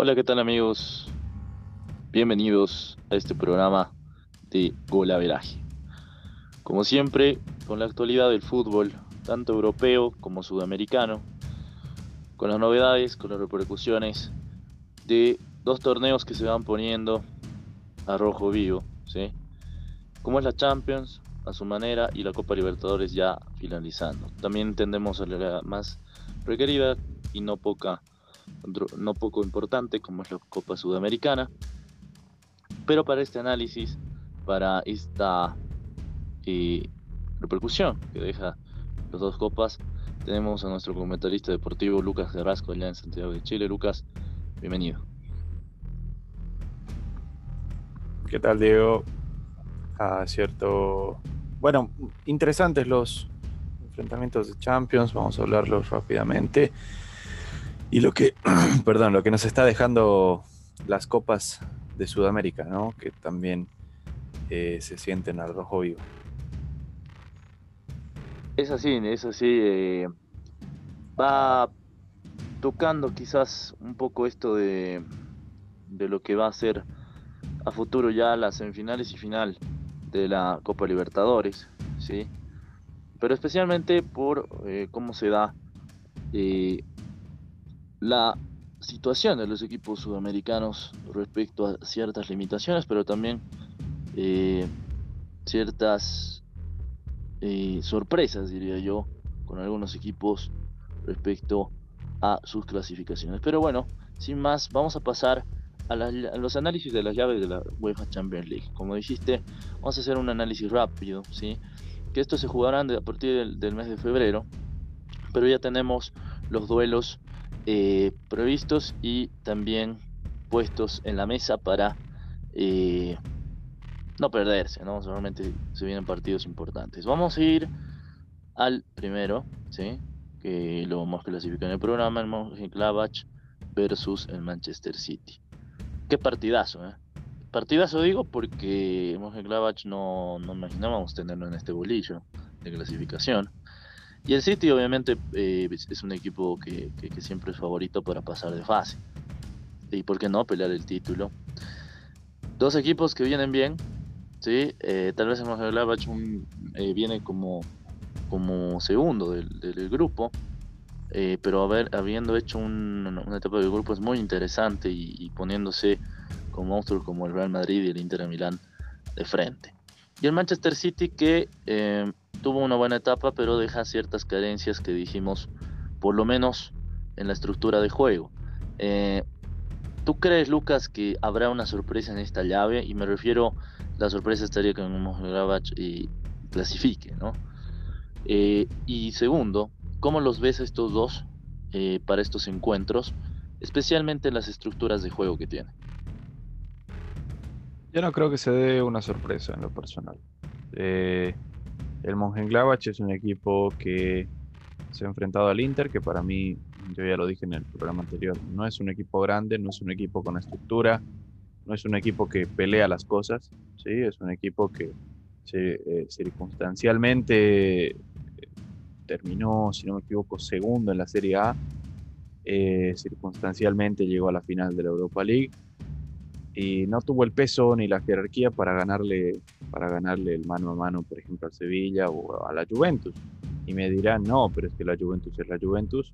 Hola, ¿qué tal amigos? Bienvenidos a este programa de Golaveraje. Como siempre, con la actualidad del fútbol, tanto europeo como sudamericano, con las novedades, con las repercusiones de dos torneos que se van poniendo a rojo vivo, ¿sí? Como es la Champions, a su manera, y la Copa Libertadores ya finalizando. También tendemos a la más requerida y no poca no poco importante como es la Copa Sudamericana. Pero para este análisis, para esta eh, repercusión que deja las dos copas, tenemos a nuestro comentarista deportivo Lucas Carrasco allá en Santiago de Chile. Lucas, bienvenido. ¿Qué tal, Diego? Ah, cierto. Bueno, interesantes los enfrentamientos de Champions, vamos a hablarlos rápidamente. Y lo que, perdón, lo que nos está dejando las copas de Sudamérica, ¿no? Que también eh, se sienten al rojo vivo. Es así, es así. Eh, va tocando quizás un poco esto de, de lo que va a ser a futuro ya las semifinales y final de la Copa Libertadores, ¿sí? Pero especialmente por eh, cómo se da la situación de los equipos sudamericanos respecto a ciertas limitaciones, pero también eh, ciertas eh, sorpresas, diría yo, con algunos equipos respecto a sus clasificaciones. Pero bueno, sin más, vamos a pasar a, los análisis de las llaves de la UEFA Champions League. Como dijiste, vamos a hacer un análisis rápido, ¿sí? Que estos se jugarán a partir del mes de febrero, pero ya tenemos los duelos eh, previstos y también puestos en la mesa para eh, no perderse, ¿no? Solamente se vienen partidos importantes. Vamos a ir al primero, ¿sí? Que lo hemos clasificado en el programa, el Mönchengladbach versus el Manchester City. Qué partidazo, ¿eh? Partidazo digo porque Mönchengladbach no, no imaginábamos tenerlo en este bolillo de clasificación. Y el City obviamente eh, es un equipo que, siempre es favorito para pasar de fase. Y por qué no pelear el título. Dos equipos que vienen bien. ¿sí? Eh, tal vez el Mönchengladbach eh, viene como, como segundo del, grupo. pero haber, habiendo hecho una etapa del grupo es muy interesante y, poniéndose con monstruos como el Real Madrid y el Inter de Milán de frente. Y el Manchester City que tuvo una buena etapa, pero deja ciertas carencias que dijimos, por lo menos en la estructura de juego. Eh, ¿Tú crees, Lucas, que habrá una sorpresa en esta llave? Y me refiero, la sorpresa estaría que Mönchengladbach y clasifique, ¿no? Eh, y segundo, ¿cómo los ves estos dos eh, para estos encuentros, especialmente las estructuras de juego que tienen? Yo no creo que se dé una sorpresa en lo personal. Eh, el Mönchengladbach es un equipo que se ha enfrentado al Inter, que para mí, yo ya lo dije en el programa anterior, no es un equipo grande, no es un equipo con estructura, no es un equipo que pelea las cosas, ¿sí? es un equipo que eh, circunstancialmente eh, terminó, si no me equivoco, segundo en la Serie A, eh, circunstancialmente llegó a la final de la Europa League y no tuvo el peso ni la jerarquía para ganarle, para ganarle el mano a mano, por ejemplo, al Sevilla o a la Juventus. Y me dirán, no, pero es que la Juventus es la Juventus.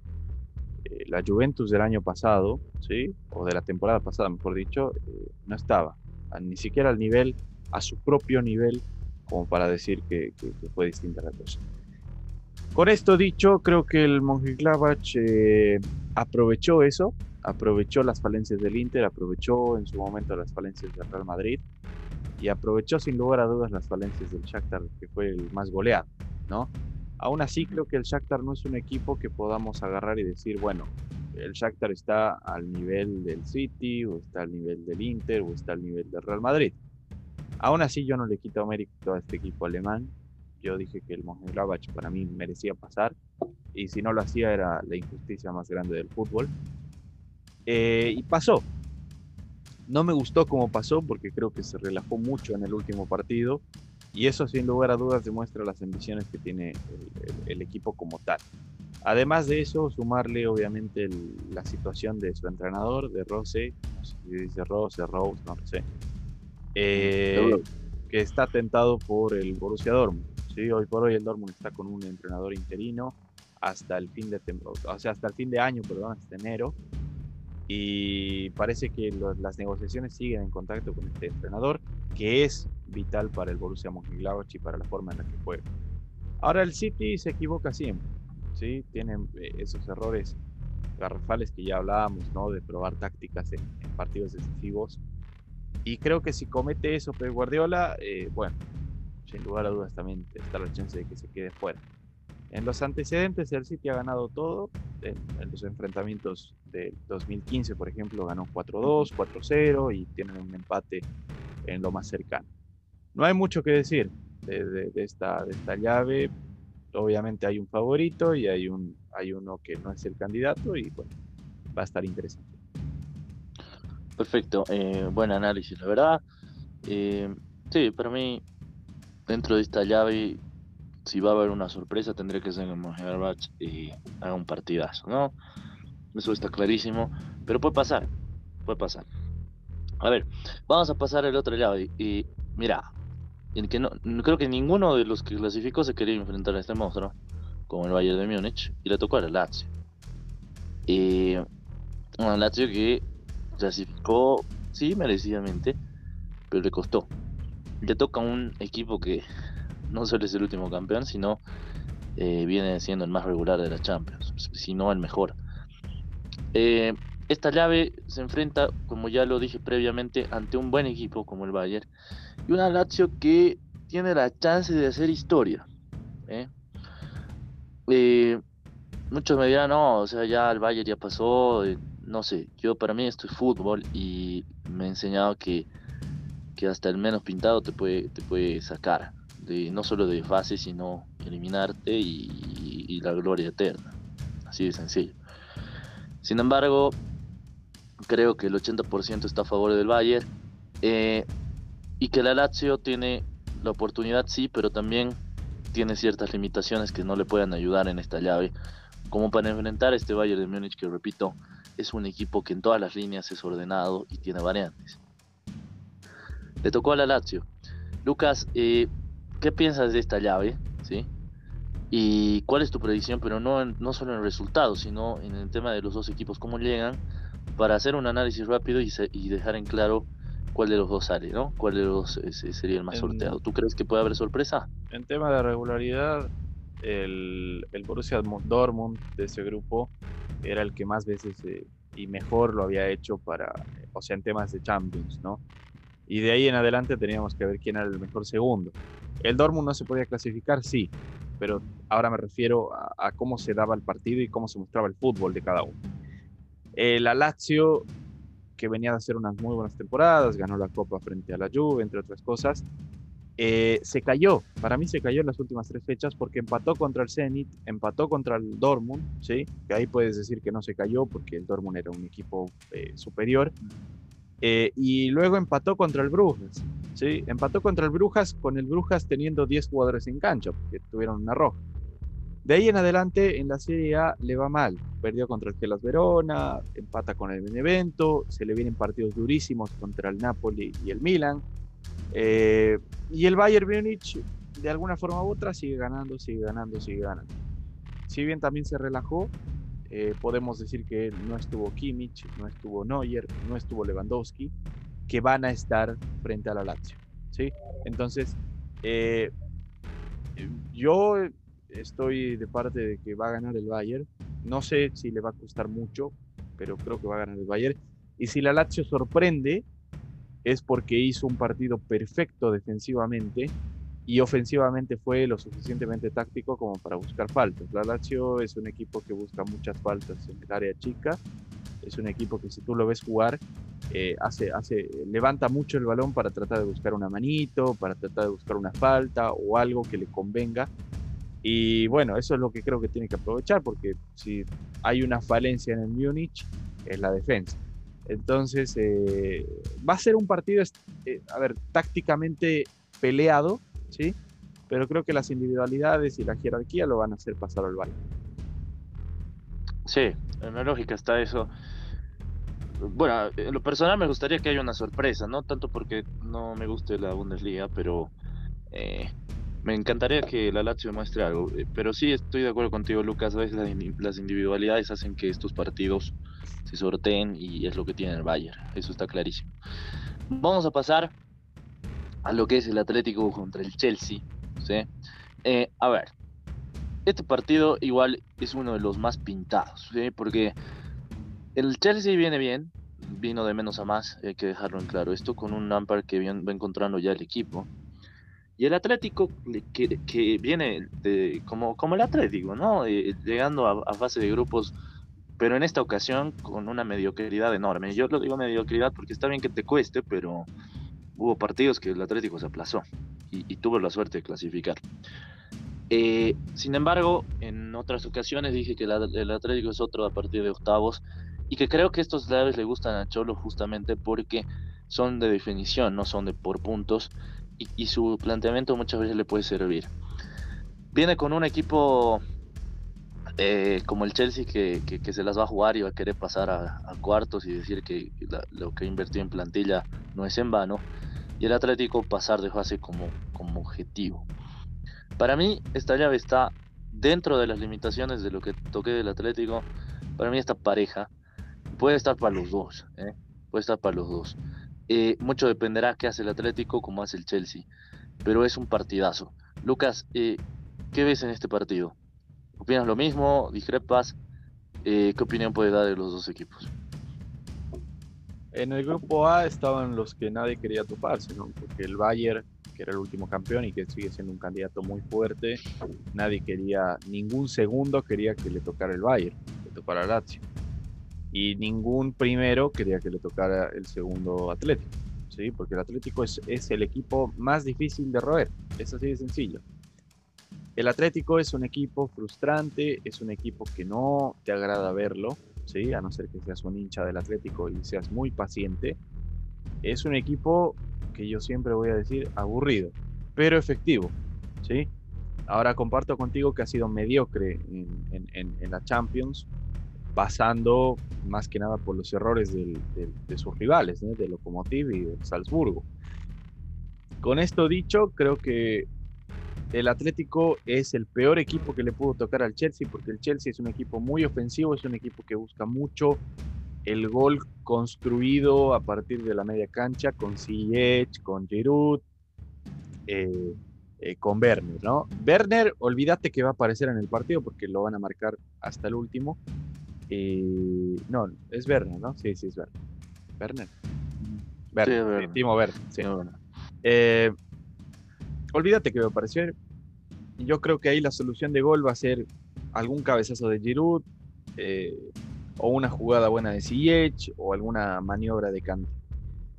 Eh, la Juventus del año pasado, ¿sí? o de la temporada pasada, mejor dicho, eh, no estaba ni siquiera al nivel, a su propio nivel, como para decir que, fue distinta la cosa. Con esto dicho, creo que el Mönchengladbach eh, aprovechó eso, aprovechó las falencias del Inter, aprovechó en su momento las falencias del Real Madrid y aprovechó sin lugar a dudas las falencias del Shakhtar, que fue el más goleado, ¿no? Aún así creo que el Shakhtar no es un equipo que podamos agarrar y decir, bueno, el Shakhtar está al nivel del City, o está al nivel del Inter, o está al nivel del Real Madrid. Aún así yo no le quito mérito a este equipo alemán. Yo dije que el Mönchengladbach para mí merecía pasar y si no lo hacía era la injusticia más grande del fútbol. Eh, y pasó. No me gustó cómo pasó porque creo que se relajó mucho en el último partido y eso sin lugar a dudas demuestra las ambiciones que tiene el, equipo como tal. Además de eso, sumarle obviamente la situación de su entrenador, de Rose, no sé si dice Rose, Rose, no sé, eh, que está tentado por el Borussia Dortmund. ¿Sí? Hoy por hoy el Dortmund está con un entrenador interino hasta el fin de o sea, hasta el fin de año, perdón, hasta enero. Y parece que las negociaciones siguen en contacto con este entrenador, que es vital para el Borussia Mönchengladbach y para la forma en la que juega. Ahora el City se equivoca siempre ¿sí? Tienen eh, esos errores garrafales que ya hablábamos, ¿no? De probar tácticas en, partidos decisivos. Y creo que si comete eso Pep Guardiola, eh, bueno, sin lugar a dudas también está la chance de que se quede fuera. En los antecedentes, el City ha ganado todo. En, los enfrentamientos del 2015, por ejemplo, ganó 4-2, 4-0 y tienen un empate en lo más cercano. No hay mucho que decir de, esta, de esta llave obviamente hay un favorito y hay, un, hay uno que no es el candidato y bueno, va a estar interesante. Perfecto, eh, buen análisis, la verdad. Eh, sí, para mí, dentro de esta llave, si va a haber una sorpresa, tendría que ser que Mönchengladbach y haga un partidazo, ¿no? Eso está clarísimo, pero puede pasar, puede pasar. A ver, vamos a pasar al otro llave. Y mira, en que no, creo que ninguno de los que clasificó se quería enfrentar a este monstruo, como el Bayern de Múnich, y le tocó a la Lazio. Y un Lazio que clasificó, sí, merecidamente, pero le costó. Le toca un equipo que no solo es el último campeón, sino eh, viene siendo el más regular de la Champions, si no el mejor. Eh, esta llave se enfrenta, como ya lo dije previamente, ante un buen equipo como el Bayern y una Lazio que tiene la chance de hacer historia. ¿eh? Muchos me dirán, no, o sea, ya el Bayern ya pasó, no sé, yo para mí esto es fútbol y me he enseñado que, que hasta el menos pintado te puede, te puede sacar, de, no solo de fase, sino eliminarte y, la gloria eterna. Así de sencillo. Sin embargo, creo que el 80% está a favor del Bayern. Eh, y que la Lazio tiene la oportunidad, sí, pero también tiene ciertas limitaciones que no le puedan ayudar en esta llave. Como para enfrentar a este Bayern de Múnich, que repito, es un equipo que en todas las líneas es ordenado y tiene variantes. Le tocó a la Lazio. Lucas, eh, ¿qué piensas de esta llave? ¿Sí? ¿Y cuál es tu predicción? Pero no, no solo en el resultado, sino en el tema de los dos equipos, cómo llegan, para hacer un análisis rápido y, y dejar en claro cuál de los dos sale, ¿no? ¿Cuál de los dos sería el más sorteado? ¿Tú crees que puede haber sorpresa? En tema de regularidad, el, el Borussia Dortmund de ese grupo era el que más veces eh, y mejor lo había hecho para, o sea, en temas de Champions, ¿no? Y de ahí en adelante teníamos que ver quién era el mejor segundo. El Dortmund no se podía clasificar, sí, pero ahora me refiero a, cómo se daba el partido y cómo se mostraba el fútbol de cada uno. El Lazio que venía de hacer unas muy buenas temporadas, ganó la Copa frente a la Juve, entre otras cosas. Eh, se cayó, para mí se cayó en las últimas tres fechas porque empató contra el Zenit, empató contra el Dortmund, ¿sí? que ahí puedes decir que no se cayó porque el Dortmund era un equipo eh, superior, eh, y luego empató contra el Brujas, ¿sí? empató contra el Brujas con el Brujas teniendo 10 jugadores en cancha porque tuvieron una roja. De ahí en adelante en la Serie A le va mal. Perdió contra el Gelas Verona, empata con el Benevento, se le vienen partidos durísimos contra el Napoli y el Milan. Eh, y el Bayern Múnich, de alguna forma u otra, sigue ganando, sigue ganando, sigue ganando. Si bien también se relajó, eh, podemos decir que no estuvo Kimmich, no estuvo Neuer, no estuvo Lewandowski, que van a estar frente a la Lazio. ¿sí? Entonces, eh, yo estoy de parte de que va a ganar el Bayern. No sé si le va a costar mucho, pero creo que va a ganar el Bayern. Y si la Lazio sorprende, es porque hizo un partido perfecto defensivamente y ofensivamente fue lo suficientemente táctico como para buscar faltas. La Lazio es un equipo que busca muchas faltas en el área chica. Es un equipo que si tú lo ves jugar, eh, hace, hace, levanta mucho el balón para tratar de buscar una manito, para tratar de buscar una falta o algo que le convenga y bueno, eso es lo que creo que tiene que aprovechar, porque si hay una falencia en el Múnich, es la defensa. Entonces, eh, va a ser un partido, eh, a ver, tácticamente peleado, ¿sí? Pero creo que las individualidades y la jerarquía lo van a hacer pasar al Bayern. Sí, en la lógica está eso. Bueno, en lo personal me gustaría que haya una sorpresa, no tanto porque no me guste la Bundesliga, pero eh, me encantaría que la Lazio muestre algo. Eh, pero sí estoy de acuerdo contigo, Lucas. A veces las individualidades hacen que estos partidos se sorteen y es lo que tiene el Bayern. Eso está clarísimo. Vamos a pasar a lo que es el Atlético contra el Chelsea. ¿sí? Eh, a ver, este partido igual es uno de los más pintados, ¿sí? porque el Chelsea viene bien, vino de menos a más, hay que dejarlo en claro. Esto con un Lampard que va encontrando ya el equipo. Y el Atlético, que, que viene de, como, como el Atlético, ¿no? Eh, llegando a, a, fase de grupos, pero en esta ocasión con una mediocridad enorme. Yo lo digo mediocridad porque está bien que te cueste, pero hubo partidos que el Atlético se aplazó y, y tuvo la suerte de clasificar. Eh, sin embargo, en otras ocasiones dije que el Atlético es otro a partir de octavos y que creo que estos laves le gustan a Cholo justamente porque son de definición, no son de por puntos y su planteamiento muchas veces le puede servir. Viene con un equipo eh, como el Chelsea que, que, se las va a jugar y va a querer pasar a, cuartos y decir que lo que invertido en plantilla no es en vano. Y el Atlético pasar de fase como, como objetivo. Para mí, esta llave está dentro de las limitaciones de lo que toqué del Atlético. Para mí, esta pareja puede estar para los dos. ¿eh? Puede estar para los dos. Eh, mucho dependerá qué hace el Atlético como hace el Chelsea. Pero es un partidazo. Lucas, ¿qué ves en este partido? ¿Opinas lo mismo? ¿Discrepas? ¿Qué opinión puede dar de los dos equipos? En el grupo A estaban los que nadie quería toparse, ¿no? Porque el Bayern que era el último campeón y que sigue siendo un candidato muy fuerte. Nadie quería, ningún segundo quería que le tocara el Bayern, que le tocara Lazio. Y ningún primero quería que le tocara el segundo Atlético, ¿sí? Porque el Atlético es, es el equipo más difícil de roer, es así de sencillo. El Atlético es un equipo frustrante, es un equipo que no te agrada verlo, ¿sí? A no ser que seas un hincha del Atlético y seas muy paciente. Es un equipo que yo siempre voy a decir aburrido, pero efectivo, ¿sí? Ahora comparto contigo que ha sido mediocre en, la Champions, pasando más que nada por los errores de sus rivales, ¿no? de Lokomotiv y de Salzburgo. Con esto dicho, creo que el Atlético es el peor equipo que le pudo tocar al Chelsea, porque el Chelsea es un equipo muy ofensivo, es un equipo que busca mucho el gol construido a partir de la media cancha con Ziyech, con Giroud, eh, eh, con Werner, ¿no? Werner, olvídate que va a aparecer en el partido porque lo van a marcar hasta el último. Eh, no, es Werner, ¿no? Sí, sí, es Werner. Werner. Werner, sí, Werner. Timo Werner. Sí. Eh, olvídate que va a. Yo creo que ahí la solución de gol va a ser algún cabezazo de Giroud, eh, o una jugada buena de Ziyech o alguna maniobra de Kanté.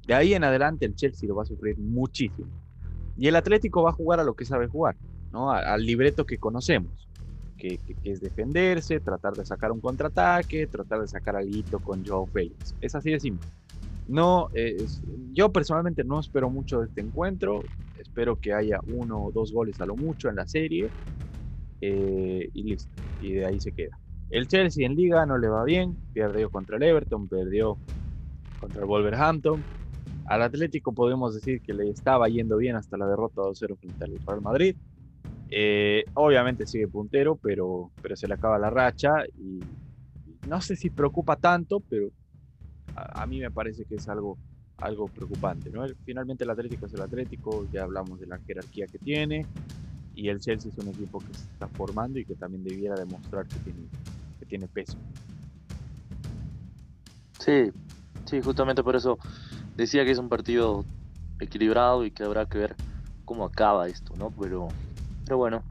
De ahí en adelante el Chelsea lo va a sufrir muchísimo. Y el Atlético va a jugar a lo que sabe jugar, ¿no? al libreto que conocemos, que, que, es defenderse, tratar de sacar un contraataque, tratar de sacar algo con Joao Félix. Es así de simple. No, es, yo personalmente no espero mucho de este encuentro. Espero que haya uno o dos goles a lo mucho en la serie. Eh, y listo. Y de ahí se queda. El Chelsea en liga no le va bien, perdió contra el Everton, perdió contra el Wolverhampton. Al Atlético podemos decir que le estaba yendo bien hasta la derrota 2-0 frente al Real Madrid. Eh, obviamente sigue puntero, pero, pero se le acaba la racha y no sé si preocupa tanto, pero a, a mí me parece que es algo, algo preocupante. ¿no? Finalmente el Atlético es el Atlético, ya hablamos de la jerarquía que tiene y el Chelsea es un equipo que se está formando y que también debiera demostrar que tiene, que tiene peso. Sí, sí, justamente por eso decía que es un partido equilibrado y que habrá que ver cómo acaba esto, ¿no? Pero, pero bueno,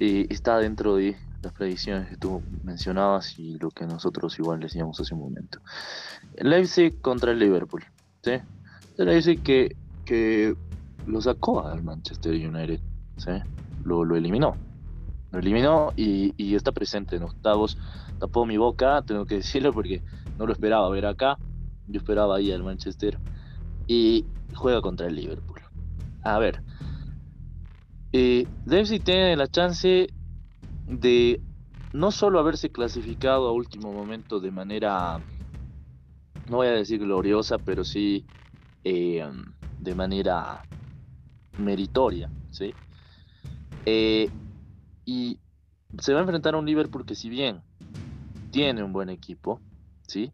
eh, está dentro de las predicciones que tú mencionabas y lo que nosotros igual decíamos hace un momento. Leipzig contra el Liverpool, ¿sí? El Leipzig que, que lo sacó al Manchester United. Lo, lo eliminó. Lo eliminó y, y, está presente en octavos. Tapó mi boca, tengo que decirlo porque no lo esperaba ver acá. Yo esperaba ahí al Manchester. Y juega contra el Liverpool. A ver. Eh, Leipzig tiene la chance de no solo haberse clasificado a último momento de manera, no voy a decir gloriosa, pero sí eh, de manera meritoria, ¿sí? Eh, y se va a enfrentar a un Liverpool que si bien tiene un buen equipo, ¿sí?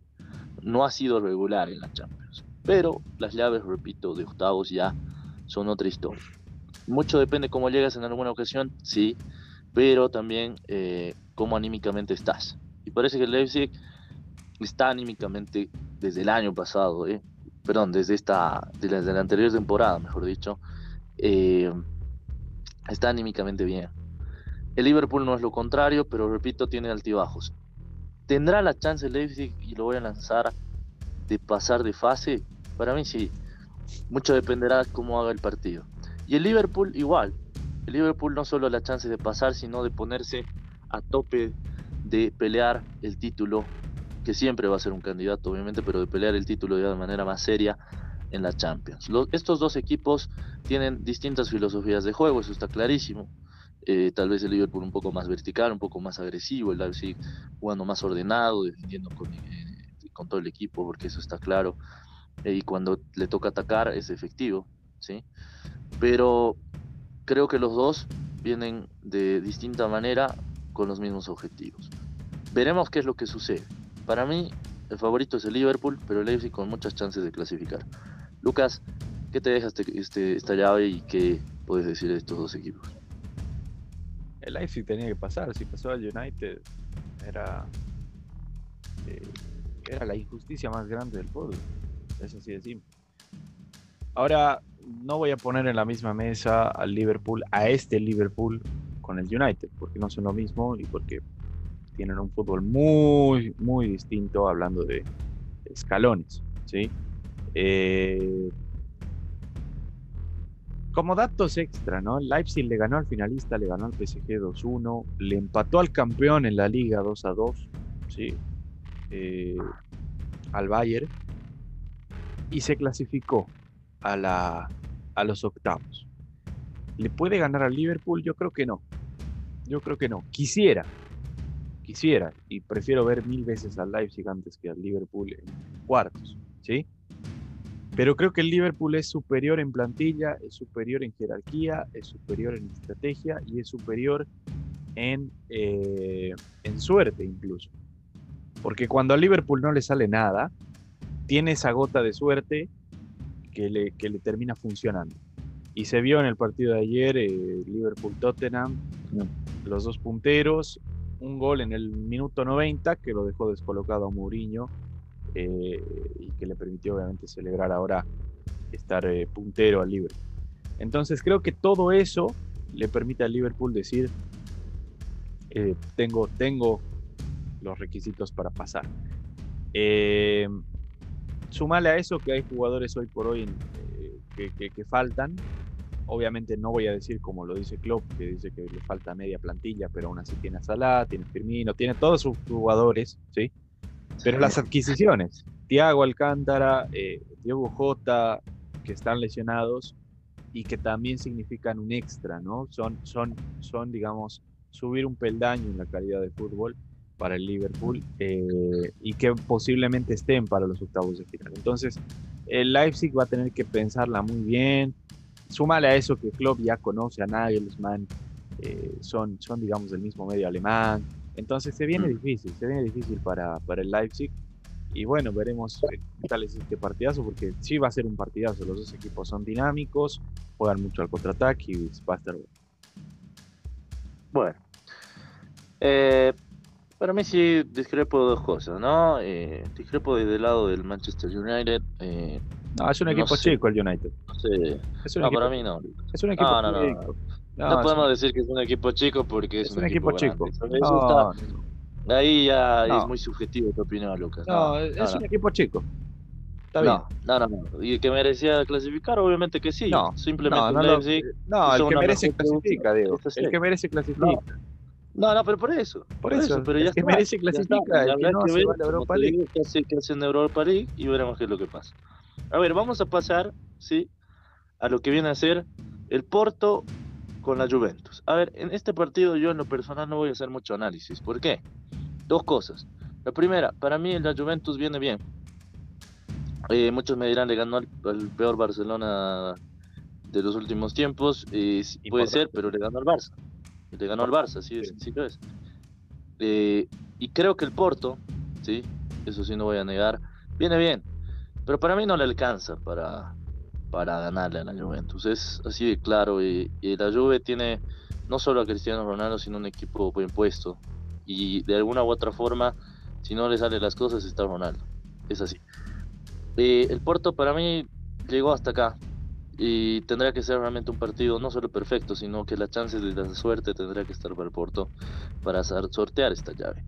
No ha sido regular en la Champions. Pero las llaves, repito, de octavos ya son otra historia. Mucho depende cómo llegas en alguna ocasión, sí, pero también eh, cómo anímicamente estás. Y parece que el Leipzig está anímicamente desde el año pasado, ¿eh? perdón, desde esta, desde la anterior temporada, mejor dicho, eh, está anímicamente bien. El Liverpool no es lo contrario, pero repito, tiene altibajos. ¿Tendrá la chance el Leipzig, y lo voy a lanzar, de pasar de fase? Para mí sí. Mucho dependerá cómo haga el partido. Y el Liverpool igual. El Liverpool no solo la chance de pasar, sino de ponerse a tope de pelear el título, que siempre va a ser un candidato, obviamente, pero de pelear el título de manera más seria en la Champions. estos dos equipos tienen distintas filosofías de juego, eso está clarísimo. Eh, tal vez el Liverpool un poco más vertical, un poco más agresivo, el Leipzig jugando más ordenado, defendiendo con, eh, con todo el equipo, porque eso está claro. Eh, y cuando le toca atacar es efectivo, ¿sí? Pero creo que los dos vienen de distinta manera con los mismos objetivos. Veremos qué es lo que sucede. Para mí, el favorito es el Liverpool, pero el Leipzig con muchas chances de clasificar. Lucas, ¿qué te deja este, este, esta llave y qué puedes decir de estos dos equipos? El Leipzig tenía que pasar, si pasó al United era, eh, era la injusticia más grande del fútbol, es así de simple. Ahora, no voy a poner en la misma mesa al Liverpool, a este Liverpool con el United, porque no son lo mismo y porque tienen un fútbol muy, muy distinto hablando de escalones, ¿sí? Eh, como datos extra, ¿no? Leipzig le ganó al finalista, le ganó al PSG 2-1, le empató al campeón en la liga 2-2, ¿sí? Eh, al Bayern, y se clasificó a, la, a los octavos. ¿Le puede ganar al Liverpool? Yo creo que no. Yo creo que no. Quisiera, quisiera, y prefiero ver mil veces al Leipzig antes que al Liverpool en cuartos, ¿sí? Pero creo que el Liverpool es superior en plantilla, es superior en jerarquía, es superior en estrategia y es superior en, eh, en suerte incluso. Porque cuando al Liverpool no le sale nada, tiene esa gota de suerte que le, que le termina funcionando. Y se vio en el partido de ayer, eh, Liverpool-Tottenham, los dos punteros, un gol en el minuto 90 que lo dejó descolocado a Mourinho eh, y que le permitió obviamente celebrar ahora estar eh, puntero al Liverpool. Entonces creo que todo eso le permite al Liverpool decir, tengo, tengo los requisitos para pasar. sumale a eso que hay jugadores hoy por hoy que, que faltan, Obviamente no voy a decir como lo dice Klopp, que dice que le falta media plantilla, pero aún así tiene a Salah, tiene Firmino, tiene todos sus jugadores, ¿sí? Pero las adquisiciones, Thiago Alcántara, eh, Diego Jota, que están lesionados y que también significan un extra, ¿no? Son, son, son digamos, subir un peldaño en la calidad de fútbol para el Liverpool eh, y que posiblemente estén para los octavos de final. Entonces, el Leipzig va a tener que pensarla muy bien, Súmale a eso que Klopp ya conoce a Nagelsmann, eh, son, son, digamos, del mismo medio alemán. Entonces se viene mm. difícil, se viene difícil para, para el Leipzig. Y bueno, veremos qué tal es este partidazo, porque sí va a ser un partidazo. Los dos equipos son dinámicos, juegan mucho al contraataque y va a estar bueno. Bueno, eh, para mí sí discrepo dos cosas, ¿no? Eh, discrepo desde el lado del Manchester United. Eh, no, es un equipo chico el United. Es un no, para mí no. Es un equipo no, chico. No, podemos decir que es un equipo chico porque es, un, equipo, chico. ahí ya es muy subjetivo tu opinión, Lucas. No, es un equipo chico. Está bien. No, no, no. ¿Y que merecía clasificar? Obviamente que sí. No, simplemente no, no, no el que merece clasifica, Diego. El que merece clasifica. No, no, pero por eso. Por, eso, pero ya que merece clasifica. El que no se va a la Europa League. Que hace, que hace en Europa League y veremos qué es lo que pasa. A ver, vamos a pasar, ¿sí? A lo que viene a ser el Porto con la Juventus. A ver, en este partido yo en lo personal no voy a hacer mucho análisis. ¿Por qué? Dos cosas. La primera, para mí la Juventus viene bien. Eh, muchos me dirán, le ganó el, peor Barcelona de los últimos tiempos. Eh, puede ser, pero le ganó al Barça. Le ganó al Barça, así de sencillo es. Eh, y creo que el Porto, sí, eso sí no voy a negar, viene bien. Pero para mí no le alcanza para, para ganarle a la Juventus. Es así de claro. Y, la Juve tiene no solo a Cristiano Ronaldo, sino un equipo bien puesto. Y de alguna u otra forma, si no le salen las cosas, está Ronaldo. Es así. Eh, el Porto para mí llegó hasta acá. Y tendrá que ser realmente un partido no solo perfecto, sino que la chance de la suerte tendrá que estar para el Porto para sortear esta llave.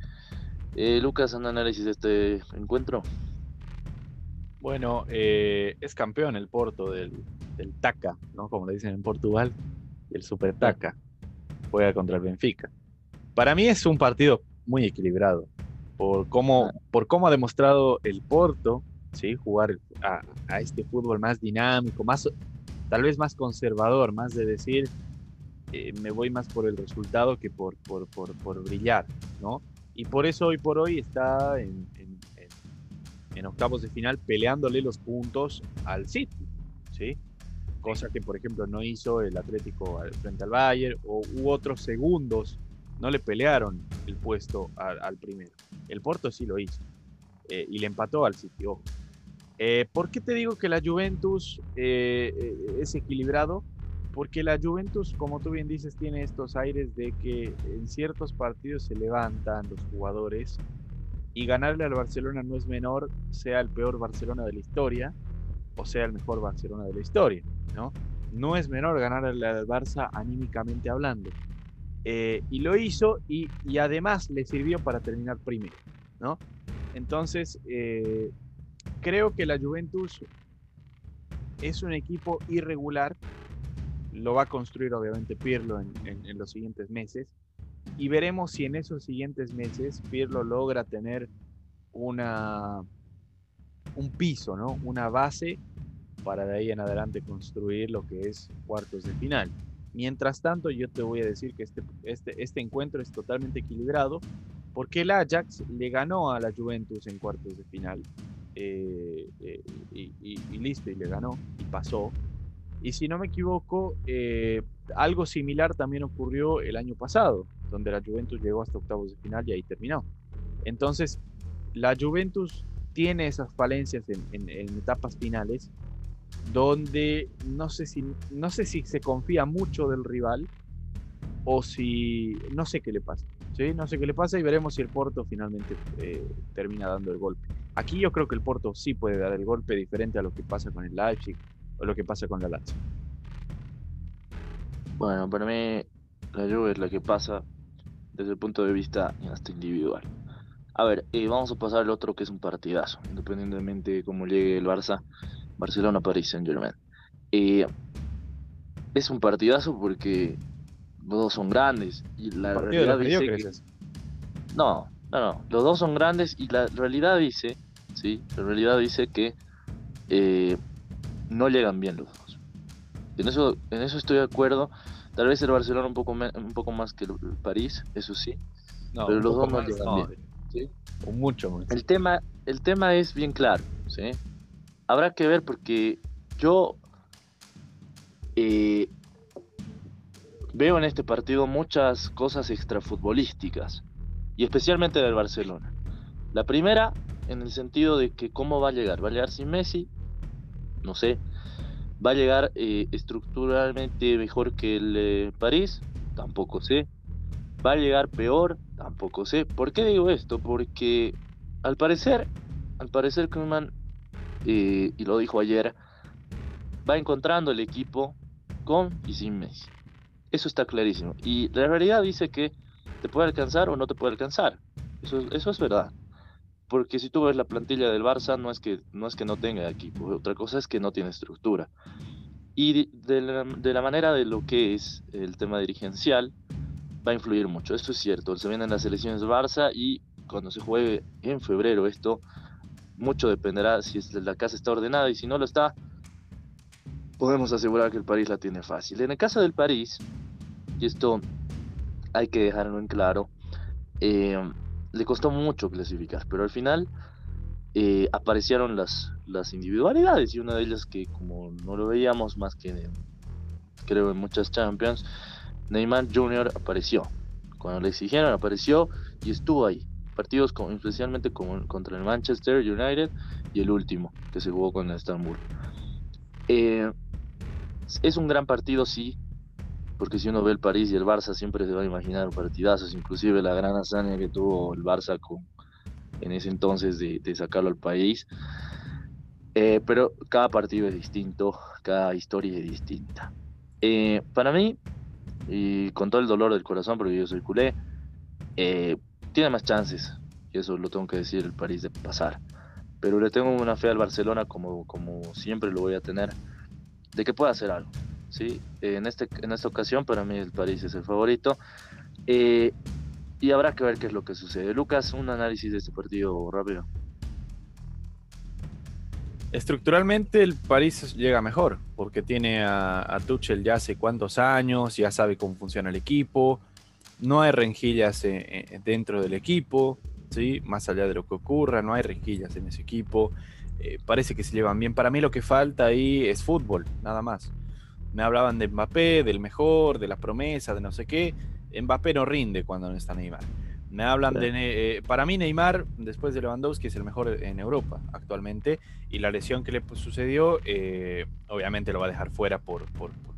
Eh, Lucas, un análisis de este encuentro. Bueno, eh, es campeón el Porto del, del Taca, ¿no? Como le dicen en Portugal, el Super Taca. Juega contra el Benfica. Para mí es un partido muy equilibrado, por cómo, por cómo ha demostrado el Porto, ¿sí? Jugar a, este fútbol más dinámico, más, tal vez más conservador, más de decir, eh, me voy más por el resultado que por, por, por, por, brillar, ¿no? Y por eso hoy por hoy está en, en octavos de final peleándole los puntos al City, ¿sí? Cosa que, por ejemplo, no hizo el Atlético frente al Bayern o u otros segundos no le pelearon el puesto al, primero. El Porto sí lo hizo eh, y le empató al City, eh, ¿Por qué te digo que la Juventus eh, es equilibrado? Porque la Juventus, como tú bien dices, tiene estos aires de que en ciertos partidos se levantan los jugadores y ganarle al Barcelona no es menor, sea el peor Barcelona de la historia o sea el mejor Barcelona de la historia, ¿no? No es menor ganarle al Barça anímicamente hablando. Eh, y lo hizo y, además le sirvió para terminar primero, ¿no? Entonces, eh, creo que la Juventus es un equipo irregular, lo va a construir obviamente Pirlo en los siguientes meses, y veremos si en esos siguientes meses Pirlo logra tener una, un piso, ¿no? una base para de ahí en adelante construir lo que es cuartos de final. Mientras tanto, yo te voy a decir que este, este, este encuentro es totalmente equilibrado porque el Ajax le ganó a la Juventus en cuartos de final eh, eh, y, listo, y le ganó y pasó. Y si no me equivoco, eh, algo similar también ocurrió el año pasado donde la Juventus llegó hasta octavos de final y ahí terminó. Entonces, la Juventus tiene esas falencias en, etapas finales donde no sé si no sé si se confía mucho del rival o si no sé qué le pasa ¿sí? no sé qué le pasa y veremos si el Porto finalmente eh, termina dando el golpe aquí yo creo que el Porto sí puede dar el golpe diferente a lo que pasa con el Leipzig o lo que pasa con la Lazio bueno para mí la Juve es la que pasa desde el punto de vista hasta individual. A ver, eh, vamos a pasar al otro que es un partidazo, independientemente de cómo llegue el Barça, Barcelona-París Saint-Germain. Eh, es un partidazo porque los dos son grandes y la realidad dice que... No, no, no, los dos son grandes y la realidad dice, sí, la realidad dice que eh, no llegan bien los dos. En eso, en eso estoy de acuerdo Tal vez el Barcelona un poco, un poco más que el París, eso sí. pero los dos no llegan bien. ¿sí? mucho, El tema, el tema es bien claro. ¿sí? Habrá que ver porque yo eh, veo en este partido muchas cosas extrafutbolísticas y especialmente del Barcelona. La primera, en el sentido de que cómo va a llegar. ¿Va a llegar sin Messi? No sé. ¿Va a llegar eh, estructuralmente mejor que el eh, París? Tampoco sé. ¿Va a llegar peor? Tampoco sé. ¿Por qué digo esto? Porque al parecer, al parecer Koeman, eh, y lo dijo ayer, va encontrando el equipo con y sin Messi. Eso está clarísimo. Y la realidad dice que te puede alcanzar o no te puede alcanzar. Eso, eso es verdad. Porque si tú ves la plantilla del Barça, no es que no, es que no tenga equipo, otra cosa es que no tiene estructura. Y de la, manera de lo que es el tema dirigencial, va a influir mucho. Esto es cierto. Se vienen las elecciones del Barça y cuando se juegue en febrero esto, mucho dependerá si la casa está ordenada y si no lo está, podemos asegurar que el París la tiene fácil. En el caso del París, y esto hay que dejarlo en claro, eh, le costó mucho clasificar, pero al final eh, aparecieron las, las individualidades y una de ellas que como no lo veíamos más que creo en muchas Champions, Neymar Jr. apareció. Cuando le exigieron apareció y estuvo ahí. Partidos como, especialmente como, contra el Manchester United y el último que se jugó con el Estambul. Eh, es un gran partido, sí, porque si uno ve el París y el Barça siempre se va a imaginar partidazos, inclusive la gran hazaña que tuvo el Barça con, en ese entonces de, sacarlo al país. Eh, pero cada partido es distinto, cada historia es distinta. Eh, para mí, y con todo el dolor del corazón, porque yo soy culé, eh, tiene más chances, y eso lo tengo que decir, el París de pasar. Pero le tengo una fe al Barcelona, como, como siempre lo voy a tener, de que pueda hacer algo. ¿Sí? en, este, en esta ocasión para mí el París es el favorito. Eh, y habrá que ver qué es lo que sucede. Lucas, un análisis de este partido rápido. Estructuralmente el París llega mejor, porque tiene a, Tuchel ya hace cuántos años, ya sabe cómo funciona el equipo, no hay renjillas eh, eh, dentro del equipo, ¿sí? más allá de lo que ocurra, no hay renjillas en ese equipo, parece que se llevan bien. Para mí lo que falta ahí es fútbol, nada más. Me hablaban de Mbappé, del mejor, de la promesa, de no sé qué. Mbappé no rinde cuando no está Neymar. Me hablan de. Eh, para mí, Neymar, después de Lewandowski, es el mejor en Europa actualmente. Y la lesión que le sucedió, eh, obviamente lo va a dejar fuera por.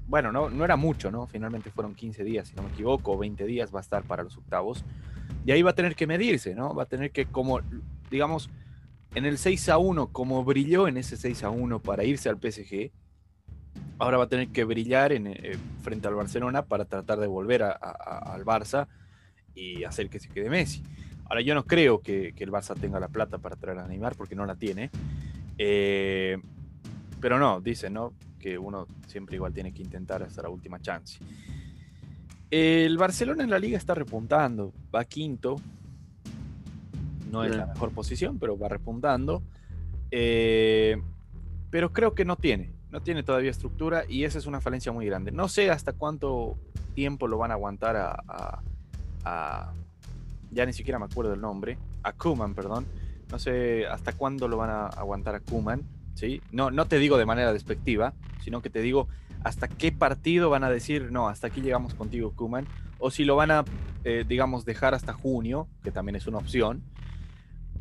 bueno, no, no era mucho, ¿no? Finalmente fueron 15 días, si no me equivoco, 20 días va a estar para los octavos. Y ahí va a tener que medirse, ¿no? Va a tener que, como, digamos, en el 6 a 1, como brilló en ese 6 a 1 para irse al PSG, ahora va a tener que brillar en, eh, frente al Barcelona para tratar de volver al Barça y hacer que se quede Messi. Ahora yo no creo que, el Barça tenga la plata para traer a Neymar porque no la tiene. Eh, pero no, dicen ¿no? que uno siempre igual tiene que intentar hasta la última chance. El Barcelona en la liga está repuntando, va quinto. No es la mejor posición, pero va repuntando. Eh, pero creo que no tiene no tiene todavía estructura y esa es una falencia muy grande. No sé hasta cuánto tiempo lo van a aguantar a, ya ni siquiera me acuerdo del nombre, a Kuman, perdón. No sé hasta cuándo lo van a aguantar a Kuman, ¿sí? No, no te digo de manera despectiva, sino que te digo hasta qué partido van a decir, no, hasta aquí llegamos contigo, Kuman, o si lo van a, eh, digamos, dejar hasta junio, que también es una opción,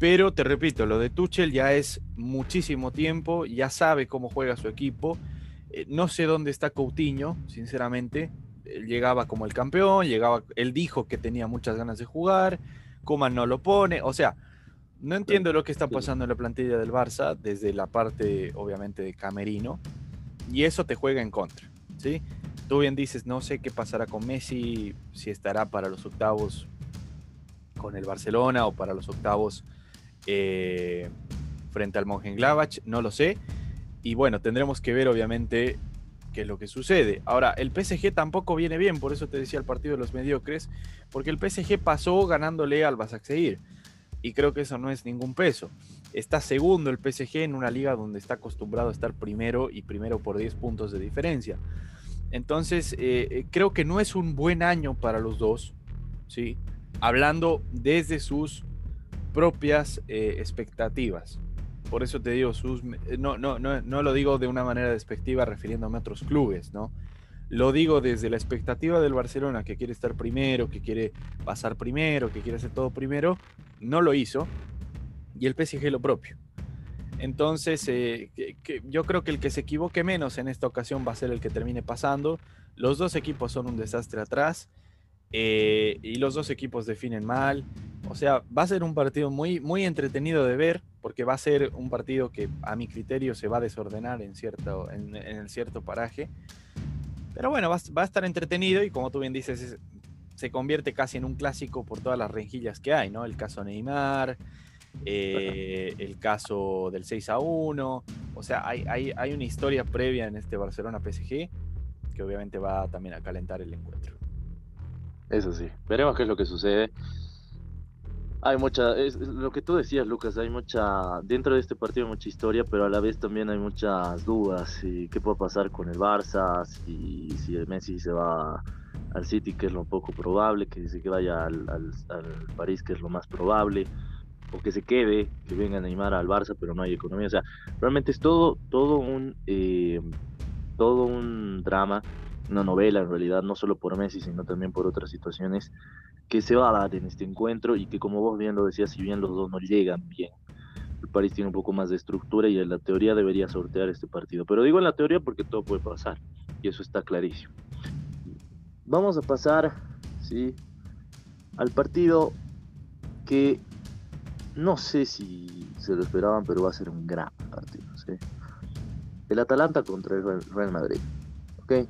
pero te repito, lo de Tuchel ya es muchísimo tiempo, ya sabe cómo juega su equipo. Eh, no sé dónde está Coutinho, sinceramente. Él llegaba como el campeón, llegaba, él dijo que tenía muchas ganas de jugar, Kuman no lo pone, o sea, no entiendo lo que está pasando en la plantilla del Barça desde la parte, obviamente, de Camerino, y eso te juega en contra, ¿sí? Tú bien dices, no sé qué pasará con Messi, si estará para los octavos con el Barcelona o para los octavos eh, frente al Mönchengladbach, no lo sé. Y bueno, tendremos que ver obviamente qué es lo que sucede. Ahora, el PSG tampoco viene bien, por eso te decía el partido de los mediocres, porque el PSG pasó ganándole al Basaksehir. Y creo que eso no es ningún peso. Está segundo el PSG en una liga donde está acostumbrado a estar primero y primero por 10 puntos de diferencia. Entonces, eh, eh, creo que no es un buen año para los dos, ¿sí? Hablando desde sus propias eh, expectativas. Por eso te digo, sus, eh, no, no, no, no lo digo de una manera despectiva refiriéndome a otros clubes, ¿no? Lo digo desde la expectativa del Barcelona, que quiere estar primero, que quiere pasar primero, que quiere hacer todo primero, no lo hizo, y el PSG lo propio. Entonces, eh, yo creo que el que se equivoque menos en esta ocasión va a ser el que termine pasando. Los dos equipos son un desastre atrás. Eh, y los dos equipos definen mal. O sea, va a ser un partido muy, muy entretenido de ver, porque va a ser un partido que a mi criterio se va a desordenar en, cierto, en, el cierto paraje. Pero bueno, va, a estar entretenido y como tú bien dices, se convierte casi en un clásico por todas las renjillas que hay, ¿no? El caso Neymar, eh, el caso del 6 a 1. O sea, hay, hay, hay una historia previa en este Barcelona PSG que obviamente va también a calentar el encuentro. Eso sí, veremos qué es lo que sucede. Hay mucha, es lo que tú decías, Lucas, hay mucha, dentro de este partido hay mucha historia, pero a la vez también hay muchas dudas. Y ¿Qué puede pasar con el Barça? Si, si Messi se va al City, que es lo poco probable, que dice que vaya al, al, París, que es lo más probable, o que se quede, que venga a animar al Barça, pero no hay economía. O sea, realmente es todo, todo un eh, todo un drama, una novela en realidad, no solo por Messi, sino también por otras situaciones que se va a dar en este encuentro y que como vos bien lo decías, si bien los dos no llegan bien, el París tiene un poco más de estructura y en la teoría debería sortear este partido. Pero digo en la teoría porque todo puede pasar y eso está clarísimo. Vamos a pasar ¿sí? al partido que no sé si se lo esperaban, pero va a ser un gran partido. El Atalanta contra el Real Madrid. ¿okay?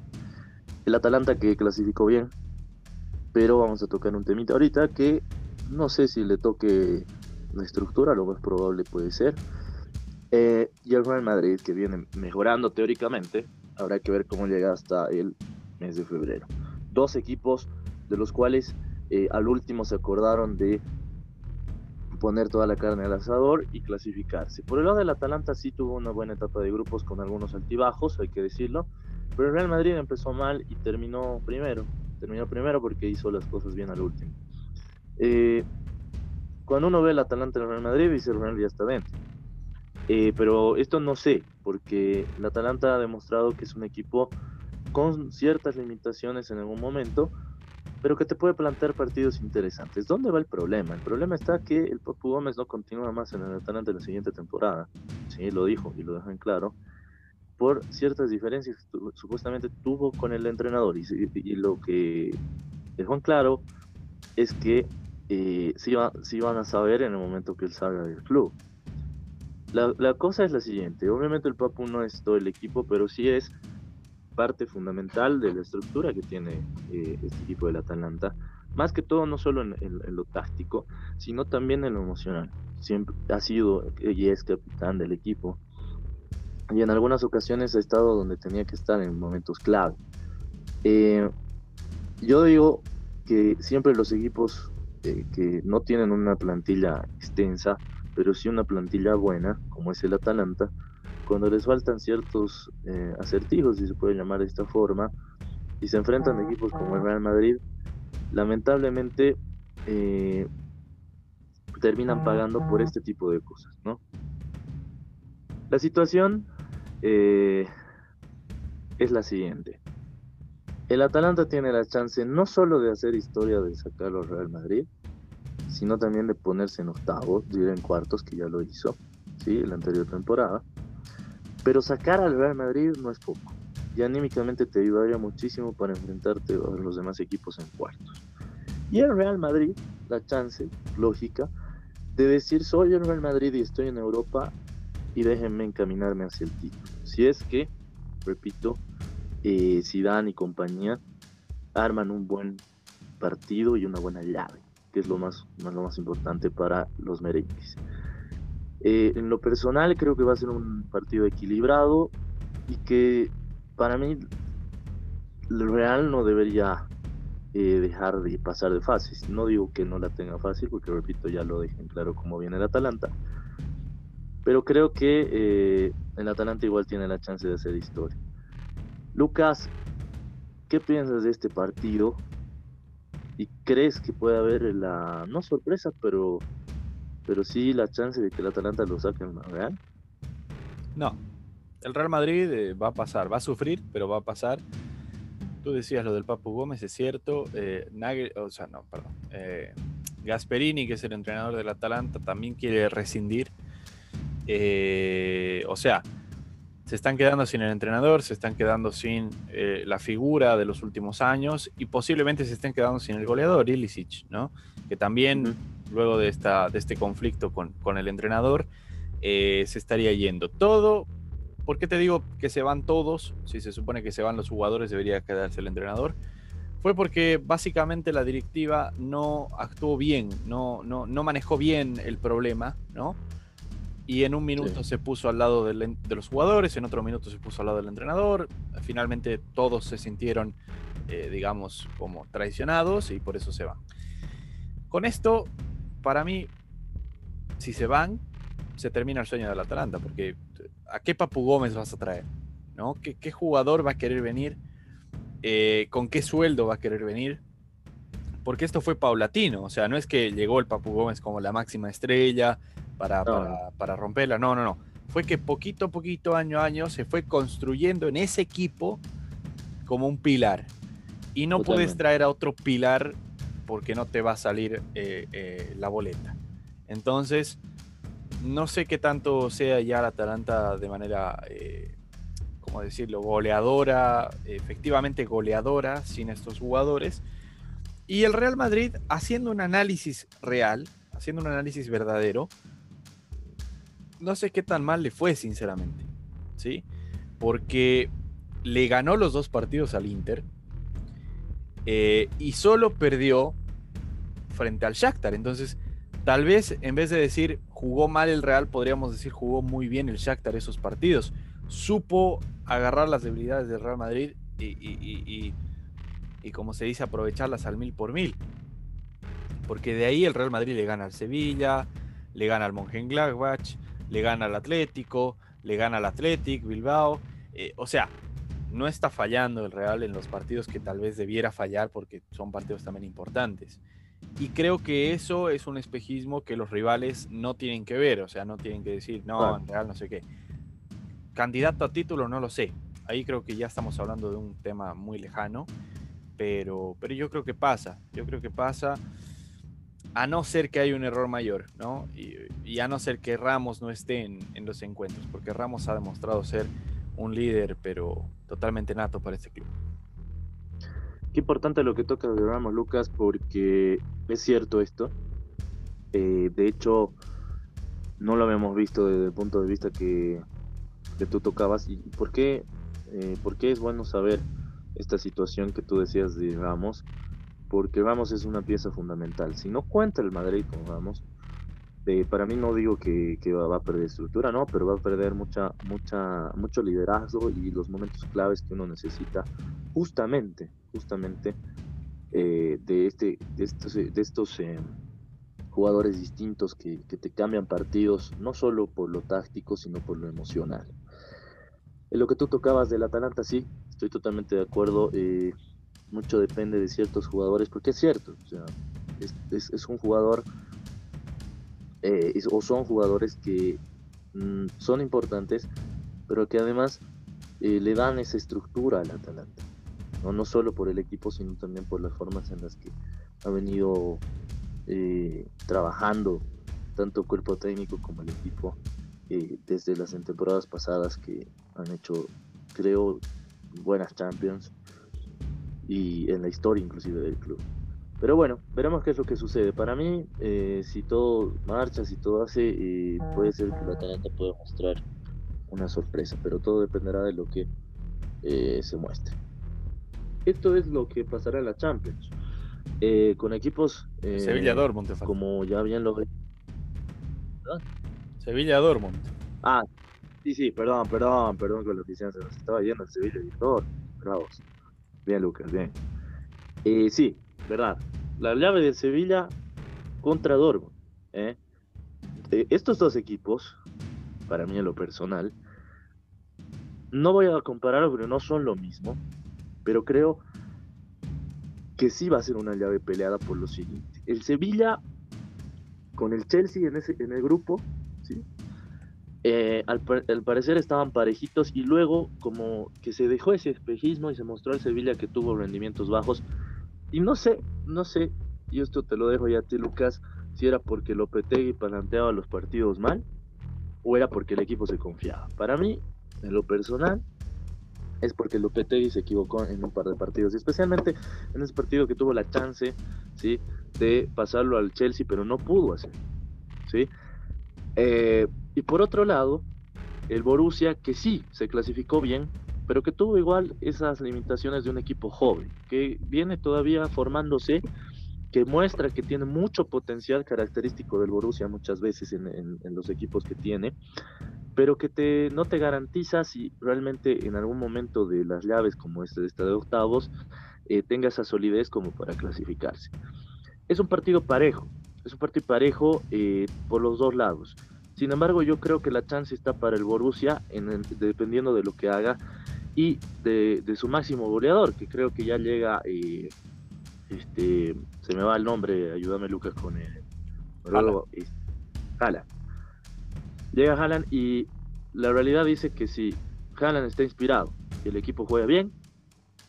El Atalanta que clasificó bien, pero vamos a tocar un temita ahorita que no sé si le toque la estructura, lo más probable puede ser. Eh, y el Real Madrid que viene mejorando teóricamente, habrá que ver cómo llega hasta el mes de febrero. Dos equipos de los cuales eh, al último se acordaron de poner toda la carne al asador y clasificarse. Por el lado del Atalanta sí tuvo una buena etapa de grupos con algunos altibajos, hay que decirlo, pero el Real Madrid empezó mal y terminó primero terminó primero porque hizo las cosas bien al último. Eh, cuando uno ve el Atalanta en el Real Madrid, dice el Real ya está dentro. Eh, pero esto no sé, porque el Atalanta ha demostrado que es un equipo con ciertas limitaciones en algún momento, pero que te puede plantear partidos interesantes. ¿Dónde va el problema? El problema está que el Papu Gómez no continúa más en el Atalanta la siguiente temporada. Sí, lo dijo y lo dejó en claro por ciertas diferencias que supuestamente tuvo con el entrenador. Y, lo que dejó en claro es que eh, se, iban a saber en el momento que él salga del club. La, cosa es la siguiente, obviamente el Papu no es todo el equipo, pero sí es parte fundamental de la estructura que tiene eh, este equipo del Atalanta, más que todo no solo en, en, lo táctico, sino también en lo emocional. Siempre ha sido y es capitán del equipo, y en algunas ocasiones ha estado donde tenía que estar en momentos clave. Eh, yo digo que siempre los equipos eh, que no tienen una plantilla extensa, pero sí una plantilla buena, como es el Atalanta, cuando les faltan ciertos eh, acertijos, si se puede llamar de esta forma, y se enfrentan a equipos como el Real Madrid, lamentablemente terminan pagando por este tipo de cosas, ¿no? La situación eh, es la siguiente. El Atalanta tiene la chance no solo de hacer historia de sacarlo al Real Madrid, sino también de ponerse en octavos, ir en cuartos, que ya lo hizo, ¿sí? la anterior temporada. Pero sacar al Real Madrid no es poco. Y anímicamente te ayudaría muchísimo para enfrentarte a los demás equipos en cuartos. Y el Real Madrid, la chance lógica de decir soy el Real Madrid y estoy en Europa y déjenme encaminarme hacia el título. Si es que, repito, eh, Zidane y compañía arman un buen partido y una buena llave, que es lo más, lo más importante para los merengues. Eh, en lo personal creo que va a ser un partido equilibrado y que para mí el Real no debería eh, dejar de pasar de fases. No digo que no la tenga fácil, porque repito, ya lo dejen claro cómo viene el Atalanta, pero creo que eh, el Atalanta igual tiene la chance de hacer historia. Lucas, ¿qué piensas de este partido? ¿Y crees que puede haber la, no sorpresa, pero, pero sí la chance de que el Atalanta lo saque en Real? No, el Real Madrid eh, va a pasar, va a sufrir, pero va a pasar. Tú decías lo del Papu Gómez, es cierto. Eh, o sea, no, perdón. Eh, Gasperini, que es el entrenador del Atalanta, también quiere rescindir eh, o sea, se están quedando sin el entrenador, se están quedando sin eh, la figura de los últimos años y posiblemente se estén quedando sin el goleador, Ilicic, ¿no? Que también, luego de, esta, de este conflicto con, el entrenador, eh, se estaría yendo. Todo, ¿por qué te digo que se van todos? Si se supone que se van los jugadores, debería quedarse el entrenador. Fue porque básicamente la directiva no actuó bien, no, no, no manejó bien el problema, ¿no? Y en un minuto se puso al lado de los jugadores, en otro minuto se puso al lado del entrenador. Finalmente todos se sintieron, eh, digamos, como traicionados y por eso se van. Con esto, para mí, si se van, se termina el sueño del Atalanta, porque ¿a qué Papu Gómez vas a traer? ¿no? ¿Qué, jugador va a querer venir eh, con qué sueldo va a querer venir, porque esto fue paulatino, o sea, no es que llegó el Papu Gómez como la máxima estrella para, para, romperla, no, no, no. Fue que poquito a poquito, año a año, se fue construyendo en ese equipo como un pilar. Y no puedes traer a otro pilar porque no te va a salir eh, eh, la boleta. Entonces, no sé qué tanto sea ya la Atalanta de manera, eh, ¿cómo decirlo?, goleadora, efectivamente goleadora sin estos jugadores y el Real Madrid, haciendo un análisis real, haciendo un análisis verdadero, no sé qué tan mal le fue, sinceramente. ¿Sí? Porque le ganó los dos partidos al Inter eh, y solo perdió frente al Shakhtar. Entonces, tal vez en vez de decir jugó mal el Real, podríamos decir jugó muy bien el Shakhtar esos partidos. Supo agarrar las debilidades del Real Madrid y y como se dice, aprovecharlas al mil por mil. Porque de ahí el Real Madrid le gana al Sevilla, le gana al Mönchengladbach, le gana al Atlético, le gana al Athletic Bilbao. Eh, o sea, no está fallando el Real en los partidos que tal vez debiera fallar porque son partidos también importantes. Y creo que eso es un espejismo que los rivales no tienen que ver, o sea, no tienen que decir, no, en Real no sé qué. Candidato a título no lo sé. Ahí creo que ya estamos hablando de un tema muy lejano pero, pero yo creo que pasa, yo creo que pasa, a no ser que haya un error mayor, ¿no? Y, a no ser que Ramos no esté en, los encuentros, porque Ramos ha demostrado ser un líder, pero totalmente nato para este club. Qué importante lo que toca de Ramos, Lucas, porque es cierto esto. Eh, de hecho, no lo habíamos visto desde el punto de vista que, tú tocabas. ¿Y por qué, eh, por qué es bueno saber esta situación que tú decías de Ramos, porque Ramos es una pieza fundamental. Si no cuenta el Madrid con Ramos, para mí no digo que, va, a perder estructura, no, pero va a perder mucha, mucha, mucho liderazgo y los momentos claves que uno necesita justamente, justamente eh, de, este, de estos, de estos eh, jugadores distintos que, que, te cambian partidos, no solo por lo táctico, sino por lo emocional. En lo que tú tocabas del Atalanta, sí, estoy totalmente de acuerdo. Eh, mucho depende de ciertos jugadores, porque es cierto, o sea, es, un jugador eh, o son jugadores que mm, son importantes, pero que además eh, le dan esa estructura al Atalanta. ¿no? no solo por el equipo, sino también por las formas en las que ha venido trabajando tanto cuerpo técnico como el equipo desde las temporadas pasadas que han hecho, creo, buenas Champions y en la historia inclusive del club. Pero bueno, veremos qué es lo que sucede. Para mí, eh, si todo marcha, si todo hace, eh, puede ser que la Atalanta pueda mostrar una sorpresa, pero todo dependerá de lo que eh, se muestre. Esto es lo que pasará en la Champions. con equipos Sevilla Dortmund como ya bien lo Sevilla Dortmund ah Sí, sí, perdón, perdón, perdón con la oficina se nos estaba yendo el Sevilla editor. Bravos. Bien, Lucas, bien. Eh, sí, verdad. La llave de Sevilla contra Dortmund. ¿eh? estos dos equipos, para mí en lo personal, no voy a comparar porque no son lo mismo, pero creo que sí va a ser una llave peleada por lo siguiente. El Sevilla con el Chelsea en, ese, en el grupo. Eh, al, parecer estaban parejitos y luego como que se dejó ese espejismo y se mostró al Sevilla que tuvo rendimientos bajos y no sé, no sé, y esto te lo dejo ya a ti Lucas, si era porque Lopetegui planteaba los partidos mal o era porque el equipo se confiaba. Para mí, en lo personal, es porque Lopetegui se equivocó en un par de partidos, especialmente en ese partido que tuvo la chance, ¿sí? de pasarlo al Chelsea, pero no pudo hacer, ¿sí? Eh, y por otro lado, el Borussia, que sí se clasificó bien, pero que tuvo igual esas limitaciones de un equipo joven, que viene todavía formándose, que muestra que tiene mucho potencial característico del Borussia muchas veces en, los equipos que tiene, pero que te, no te garantiza si realmente en algún momento de las llaves como este, esta de octavos, eh, tenga esa solidez como para clasificarse. Es un partido parejo, es un partido parejo eh, por los dos lados. Sin embargo, yo creo que la chance está para el Borussia, en dependiendo de lo que haga. y de, su máximo goleador, que creo que ya llega, eh, este, se me va el nombre, ayúdame Lucas con el... Haaland. Llega Haaland y la realidad dice que si Haaland está inspirado y el equipo juega bien,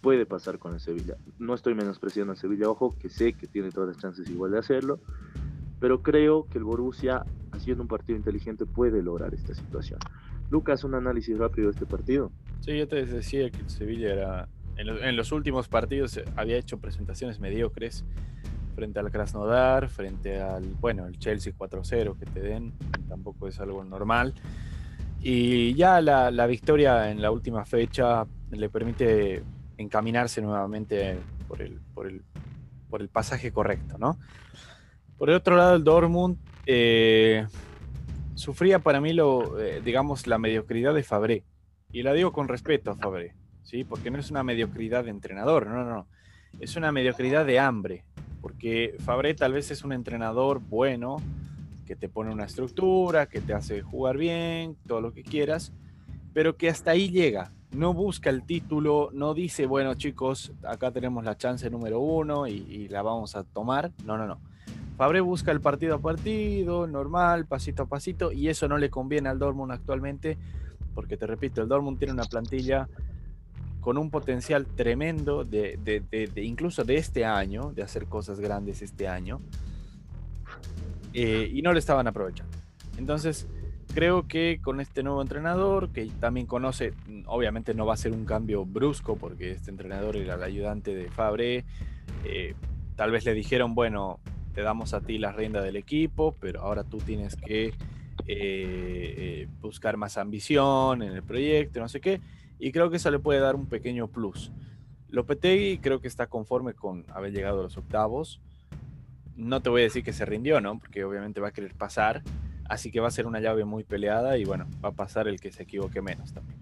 puede pasar con el Sevilla. No estoy menospreciando al Sevilla, ojo, que sé que tiene todas las chances igual de hacerlo, pero creo que el Borussia, haciendo un partido inteligente, puede lograr esta situación. Lucas, un análisis rápido de este partido. Sí, yo te decía que el Sevilla era, en, los últimos partidos había hecho presentaciones mediocres frente al Krasnodar, frente al, bueno, el Chelsea 4-0 que te den, tampoco es algo normal. Y ya la, la, victoria en la última fecha le permite encaminarse nuevamente por el, por el, por el pasaje correcto, ¿no? Por el otro lado, el Dortmund eh, sufría para mí lo, eh, digamos, la mediocridad de Fabré. Y la digo con respeto a Fabré, ¿sí? Porque no es una mediocridad de entrenador, no, no, no. Es una mediocridad de hambre. Porque Fabré tal vez es un entrenador bueno, que te pone una estructura, que te hace jugar bien, todo lo que quieras, pero que hasta ahí llega no busca el título, no dice, bueno chicos, acá tenemos la chance número uno y, la vamos a tomar. No, no, no. Fabre busca el partido a partido, normal, pasito a pasito, y eso no le conviene al Dortmund actualmente, porque te repito, el Dortmund tiene una plantilla con un potencial tremendo de, de, incluso de este año, de hacer cosas grandes este año, eh, y no le estaban aprovechando. Entonces, creo que con este nuevo entrenador, que también conoce, obviamente no va a ser un cambio brusco, porque este entrenador era el ayudante de Fabre, eh, tal vez le dijeron, bueno, te damos a ti la rienda del equipo, pero ahora tú tienes que eh, eh, buscar más ambición en el proyecto, no sé qué, y creo que eso le puede dar un pequeño plus. Lopetegui creo que está conforme con haber llegado a los octavos. No te voy a decir que se rindió, ¿no? Porque obviamente va a querer pasar, Así que va a ser una llave muy peleada y bueno, va a pasar el que se equivoque menos también.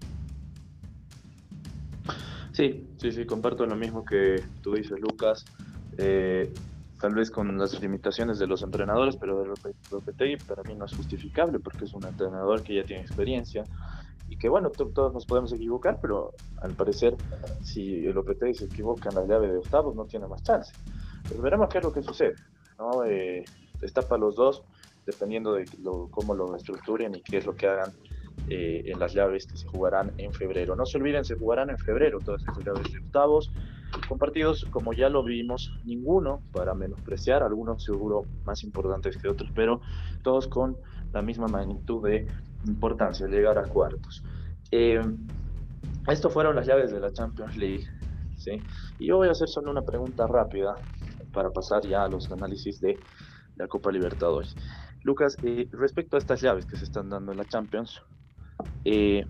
Sí, sí, sí, comparto lo mismo que tú dices, Lucas. Eh, tal vez con las limitaciones de los entrenadores, pero de Lopetegui para mí no es justificable porque es un entrenador que ya tiene experiencia y que bueno, todos nos podemos equivocar, pero al parecer si Lopetegui se equivoca en la llave de octavos no tiene más chance. Pero veremos qué es lo que sucede. ¿no? Eh, está para los dos dependiendo de cómo lo estructuren y qué es lo que hagan eh, en las llaves que se jugarán en febrero. No se olviden, se jugarán en febrero todas estas llaves de octavos, con partidos como ya lo vimos, ninguno para menospreciar, algunos seguro más importantes que otros, pero todos con la misma magnitud de importancia, llegar a cuartos. Eh, esto fueron las llaves de la Champions League. ¿sí? Y yo voy a hacer solo una pregunta rápida para pasar ya a los análisis de la Copa Libertadores. Lucas, eh, respecto a estas llaves que se están dando en la Champions, eh,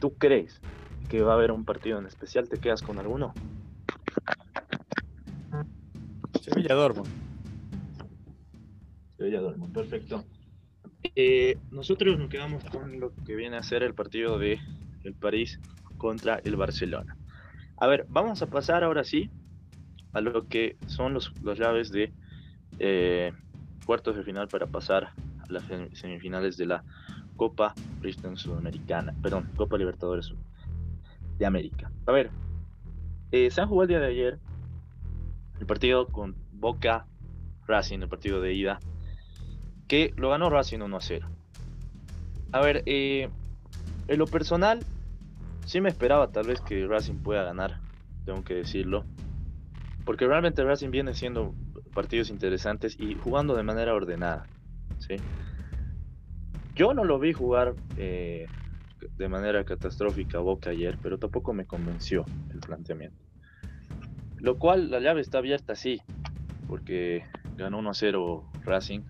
¿tú crees que va a haber un partido en especial? ¿Te quedas con alguno? Sevilla Dortmund. Sevilla Dortmund, perfecto. Eh, nosotros nos quedamos con lo que viene a ser el partido de el París contra el Barcelona. A ver, vamos a pasar ahora sí a lo que son los, las llaves de cuartos de final para pasar a las semifinales de la Copa Bristol Sudamericana, perdón, Copa Libertadores de América. A ver, eh, se han jugado el día de ayer el partido con Boca Racing, el partido de ida, que lo ganó Racing 1 a 0. A ver, eh, en lo personal, sí me esperaba tal vez que Racing pueda ganar, tengo que decirlo, porque realmente Racing viene siendo partidos interesantes y jugando de manera ordenada. ¿sí? Yo no lo vi jugar eh, de manera catastrófica Boca ayer, pero tampoco me convenció el planteamiento. Lo cual la llave está abierta, sí, porque ganó 1 a 0 Racing,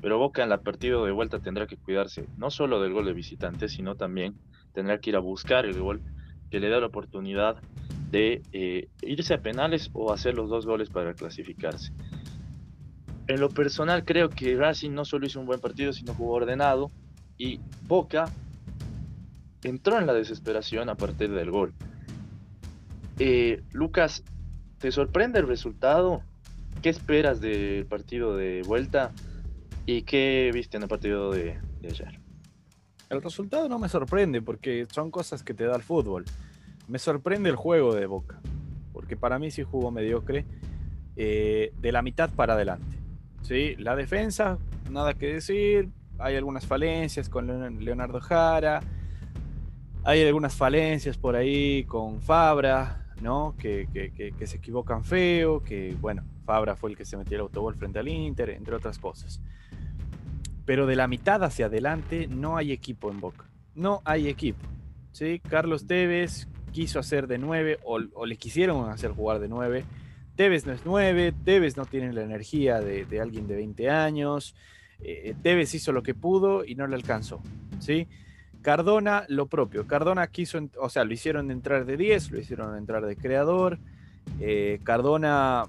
pero Boca en la partida de vuelta tendrá que cuidarse no solo del gol de visitante, sino también tendrá que ir a buscar el gol que le da la oportunidad de eh, irse a penales o hacer los dos goles para clasificarse. En lo personal creo que Racing no solo hizo un buen partido, sino jugó ordenado y Boca entró en la desesperación a partir del gol. Eh, Lucas, ¿te sorprende el resultado? ¿Qué esperas del partido de vuelta? ¿Y qué viste en el partido de, ayer? El resultado no me sorprende porque son cosas que te da el fútbol. me sorprende el juego de Boca, porque para mí sí jugó mediocre eh, de la mitad para adelante. ¿sí? La defensa, nada que decir, hay algunas falencias con Leonardo Jara, hay algunas falencias por ahí con Fabra, ¿no? Que, que, se equivocan feo, que bueno, Fabra fue el que se metió el autobol frente al Inter, entre otras cosas. Pero de la mitad hacia adelante no hay equipo en Boca. No hay equipo. ¿sí? Carlos Tevez quiso hacer de 9 o, le quisieron hacer jugar de 9. Tevez no es 9, Tevez no tiene la energía de, alguien de 20 años. Eh, Tevez hizo lo que pudo y no le alcanzó. ¿sí? Cardona, lo propio. Cardona quiso, o sea, lo hicieron entrar de 10, lo hicieron entrar de creador. Eh, Cardona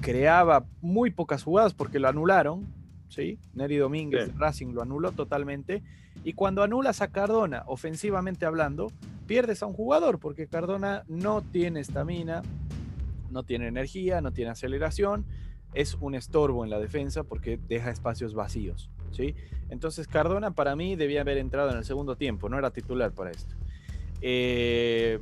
creaba muy pocas jugadas porque lo anularon. ¿sí? Neri Domínguez, Racing lo anuló totalmente. Y cuando anulas a Cardona, ofensivamente hablando, pierdes a un jugador porque Cardona no tiene estamina, no tiene energía, no tiene aceleración, es un estorbo en la defensa porque deja espacios vacíos. ¿sí? Entonces Cardona para mí debía haber entrado en el segundo tiempo, no era titular para esto. Eh,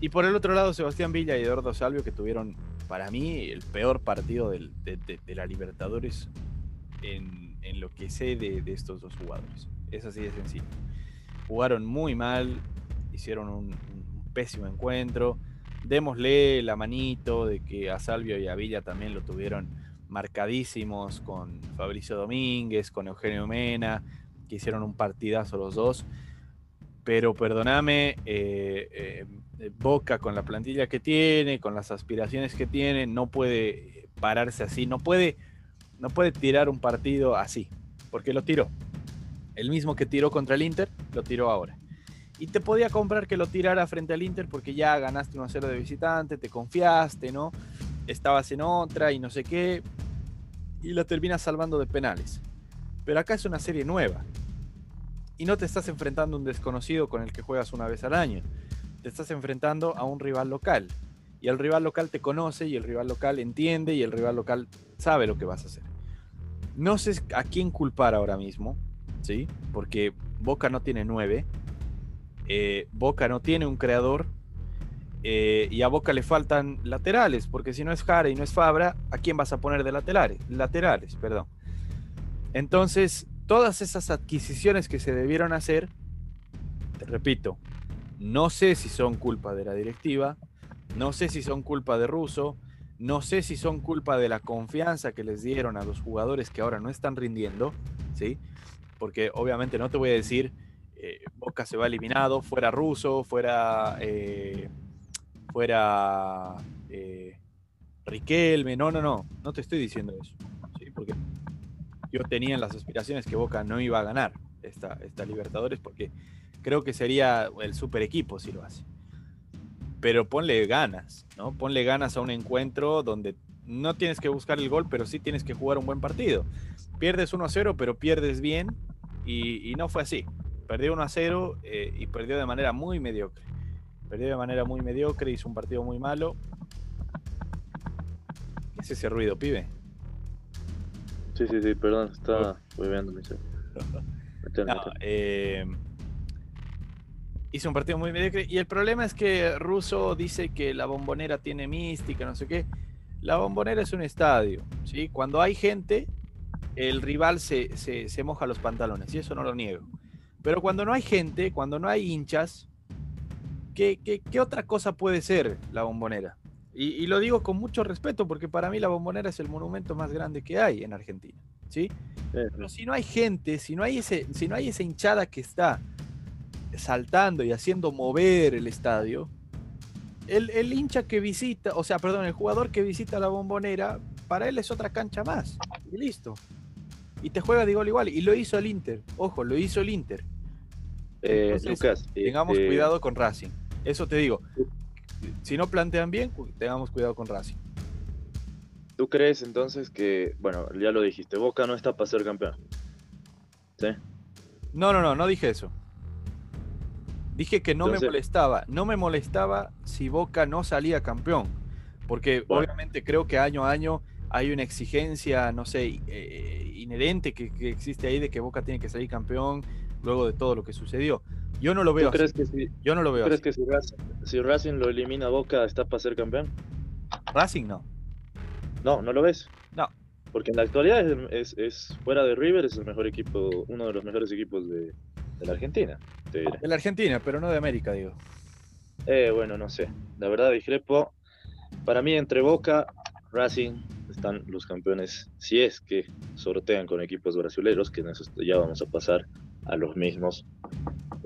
y por el otro lado, Sebastián Villa y Eduardo Salvio, que tuvieron para mí el peor partido de, la Libertadores en, lo que sé de, estos dos jugadores. Es así de sencillo. Jugaron muy mal, hicieron un, pésimo encuentro. Démosle la manito de que a Salvio y a Villa también lo tuvieron marcadísimos con Fabricio Domínguez, con Eugenio Mena, que hicieron un partidazo los dos. Pero perdóname, eh, eh, Boca con la plantilla que tiene, con las aspiraciones que tiene, no puede pararse así, no puede, no puede tirar un partido así, porque lo tiró. El mismo que tiró contra el Inter, lo tiró ahora. Y te podía comprar que lo tirara frente al Inter porque ya ganaste 1-0 de visitante, te confiaste, ¿no? Estabas en otra y no sé qué. Y la terminas salvando de penales. Pero acá es una serie nueva. Y no te estás enfrentando a un desconocido con el que juegas una vez al año. Te estás enfrentando a un rival local. Y el rival local te conoce y el rival local entiende y el rival local sabe lo que vas a hacer. No sé a quién culpar ahora mismo, ¿sí? Porque Boca no tiene nueve, eh, Boca no tiene un creador eh, y a Boca le faltan laterales, porque si no es Jara y no es Fabra, ¿a quién vas a poner de laterales? Laterales, perdón. Entonces, todas esas adquisiciones que se debieron hacer, te repito, no sé si son culpa de la directiva, no sé si son culpa de Russo, no sé si son culpa de la confianza que les dieron a los jugadores que ahora no están rindiendo, ¿sí? porque obviamente no te voy a decir eh, Boca se va eliminado, fuera Russo, fuera, eh, fuera eh, Riquelme, no, no, no, no te estoy diciendo eso, porque yo tenía las aspiraciones que Boca no iba a ganar esta, esta Libertadores, porque creo que sería el super equipo si lo hace. Pero ponle ganas, ¿no? Ponle ganas a un encuentro donde no tienes que buscar el gol, pero sí tienes que jugar un buen partido. Pierdes 1 a 0, pero pierdes bien y, no fue así. Perdió 1 a 0 eh, y perdió de manera muy mediocre. Perdió de manera muy mediocre, hizo un partido muy malo. ¿Qué es ese ruido, pibe? Sí, sí, sí, perdón, estaba viendo eh, hizo un partido muy mediocre. Y el problema es que Russo dice que la bombonera tiene mística, no sé qué. La bombonera es un estadio, ¿sí? Cuando hay gente, el rival se, moja los pantalones, y eso no lo niego. Pero cuando no hay gente, cuando no hay hinchas, ¿qué, qué, otra cosa puede ser la bombonera? Y, lo digo con mucho respeto, porque para mí la bombonera es el monumento más grande que hay en Argentina. ¿sí? Pero si no hay gente, si no hay, ese, si no hay esa hinchada que está saltando y haciendo mover el estadio, el, el, hincha que visita, o sea, perdón, el jugador que visita la bombonera, para él es otra cancha más. Y listo y te juega de igual igual. Y lo hizo el Inter. Ojo, lo hizo el Inter. Eh, Lucas, tengamos este cuidado con Racing. Eso te digo. Si no plantean bien, tengamos cuidado con Racing. ¿Tú crees entonces que, bueno, ya lo dijiste, Boca no está para ser campeón? ¿Sí? No, no, no, no dije eso. Dije que no me molestaba. No me molestaba si Boca no salía campeón. Porque obviamente creo que año a año hay una exigencia, no sé, eh, inherente que, existe ahí de que Boca tiene que salir campeón luego de todo lo que sucedió. Yo no lo veo. ¿Tú crees que si, Yo no lo veo. ¿crees así. que si Racing, si Racing lo elimina a Boca está para ser campeón? Racing no. No, ¿no lo ves? No. Porque en la actualidad es, es- es- fuera de River es el mejor equipo, uno de los mejores equipos de, de la Argentina, te diré. De la Argentina, pero no de América, digo. Eh, bueno, no sé. La verdad discrepo. Para mí entre Boca, Racing están los campeones, si es que sortean con equipos brasileños, que en eso ya vamos a pasar a los mismos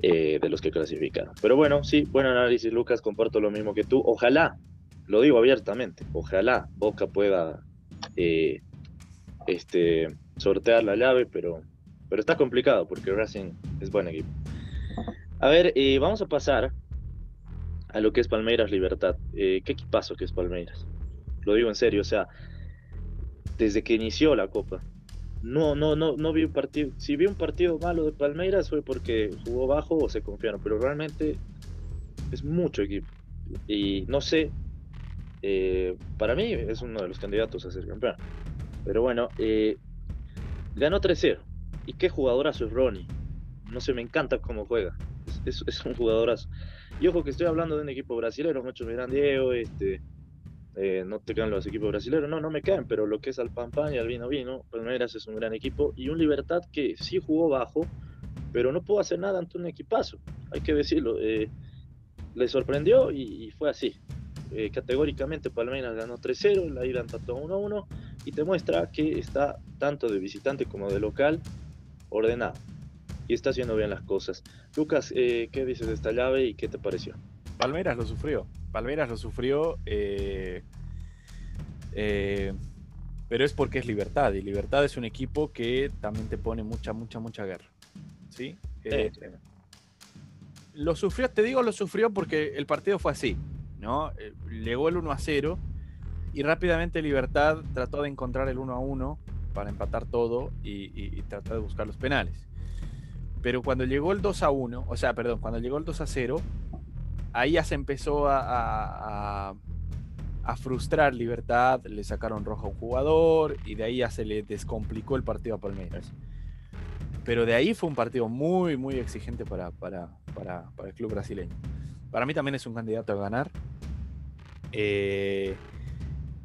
eh, de los que clasificaron. Pero bueno, sí, buen análisis, Lucas, comparto lo mismo que tú. Ojalá, lo digo abiertamente, ojalá Boca pueda eh, este, sortear la llave, pero, pero está complicado porque Racing es buen equipo. A ver, eh, vamos a pasar a lo que es Palmeiras Libertad. Eh, ¿Qué equipazo que es Palmeiras? Lo digo en serio, o sea, desde que inició la Copa. No, no, no, no vi un partido. Si vi un partido malo de Palmeiras fue porque jugó bajo o se confiaron, pero realmente es mucho equipo. Y no sé, eh, para mí es uno de los candidatos a ser campeón. Pero bueno, eh, ganó 3-0. ¿Y qué jugadorazo es Ronnie? No sé, me encanta cómo juega. Es, un jugadorazo. Y ojo que estoy hablando de un equipo brasileño, muchos me dirán, Diego, este, eh, no te caen los equipos brasileños, no, no me caen, pero lo que es al pan y al vino vino, Palmeiras es un gran equipo y un Libertad que sí jugó bajo, pero no pudo hacer nada ante un equipazo, hay que decirlo, eh, le sorprendió y, y fue así. Eh, categóricamente Palmeiras ganó 3-0, la ida empató 1-1 y te muestra que está tanto de visitante como de local ordenado y está haciendo bien las cosas. Lucas, eh, ¿qué dices de esta llave y qué te pareció? Palmeiras lo sufrió. Palmeiras lo sufrió. eh, eh, pero es porque es Libertad. Y Libertad es un equipo que también te pone mucha, mucha, mucha guerra. ¿Sí? Lo sufrió, te digo, lo sufrió porque el partido fue así. ¿no? Llegó el 1 a 0 y rápidamente Libertad trató de encontrar el 1 a 1 para empatar todo y, y- y tratar de buscar los penales. Pero cuando llegó el 2 a 1, o sea, perdón, cuando llegó el 2 a 0, ahí ya se empezó a, a- a- a frustrar Libertad, le sacaron rojo a un jugador y de ahí ya se le descomplicó el partido a Palmeiras. Pero de ahí fue un partido muy, muy exigente para, para, para- para el club brasileño. Para mí también es un candidato a ganar. Eh,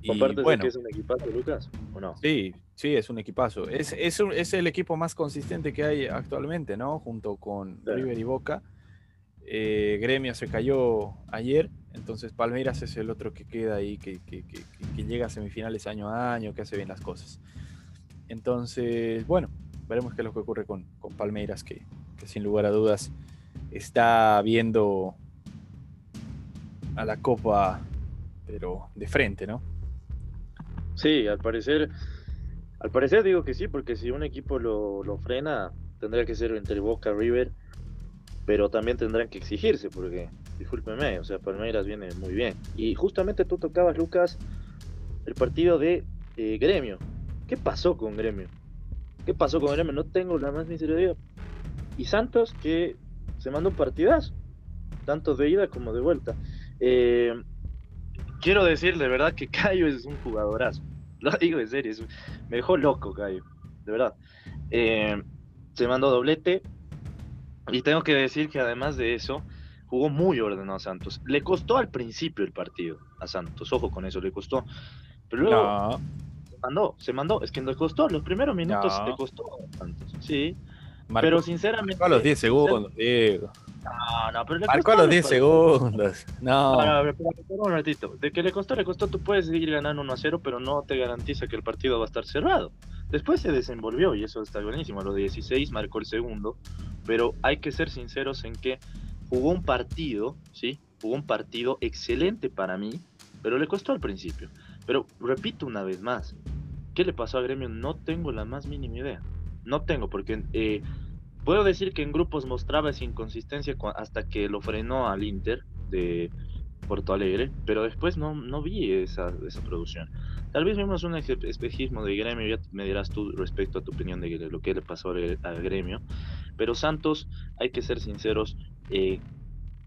y ¿Compartes de bueno, que es un equipazo, Lucas? ¿O no? Sí, sí, es un equipazo. Es, es, es el equipo más consistente que hay actualmente, ¿no? Junto con. River y Boca. Eh, Gremio se cayó ayer, entonces Palmeiras es el otro que queda ahí, que, que- que- llega a semifinales año a año, que hace bien las cosas. Entonces, bueno, veremos qué es lo que ocurre con, con Palmeiras, que, que sin lugar a dudas está viendo a la Copa, pero de frente, ¿no? Sí, al parecer, al parecer digo que sí, porque si un equipo lo, lo frena, tendría que ser entre Boca River, pero también tendrán que exigirse, porque, discúlpeme, o sea, Palmeiras viene muy bien. Y justamente tú tocabas, Lucas, el partido de eh, Gremio. ¿Qué pasó con Gremio? ¿Qué pasó con Gremio? No tengo la más miseria idea. Y Santos, que se mandó un partidazo, tanto de ida como de vuelta. Eh, quiero decir de verdad que Cayo es un jugadorazo. Lo digo en serio, me dejó loco Cayo, de verdad. Eh, se mandó doblete y tengo que decir que además de eso, jugó muy ordenado a Santos. Le costó al principio el partido a Santos, ojo con eso, le costó. Pero luego No, se mandó, se mandó, es que le costó, los primeros minutos No. le costó a Santos, sí. pero sinceramente... a los 10 segundos, Diego. No, no, pero le Marcó a los 10 partidos. segundos. No. No, no, espera, espera un ratito. De que le costó, le costó, tú puedes seguir ganando 1 a 0, pero no te garantiza que el partido va a estar cerrado. Después se desenvolvió y eso está buenísimo. A los 16 marcó el segundo, pero hay que ser sinceros en que jugó un partido, ¿sí? Jugó un partido excelente para mí, pero le costó al principio. Pero repito una vez más, ¿qué le pasó a Gremio? No tengo la más mínima idea. No tengo, porque eh, puedo decir que en grupos mostraba esa inconsistencia hasta que lo frenó al Inter de Porto Alegre, pero después no, no vi esa, esa producción. Tal vez vimos un espejismo de Gremio, ya me dirás tú respecto a tu opinión de lo que le pasó al al Gremio, pero Santos, hay que ser sinceros, eh,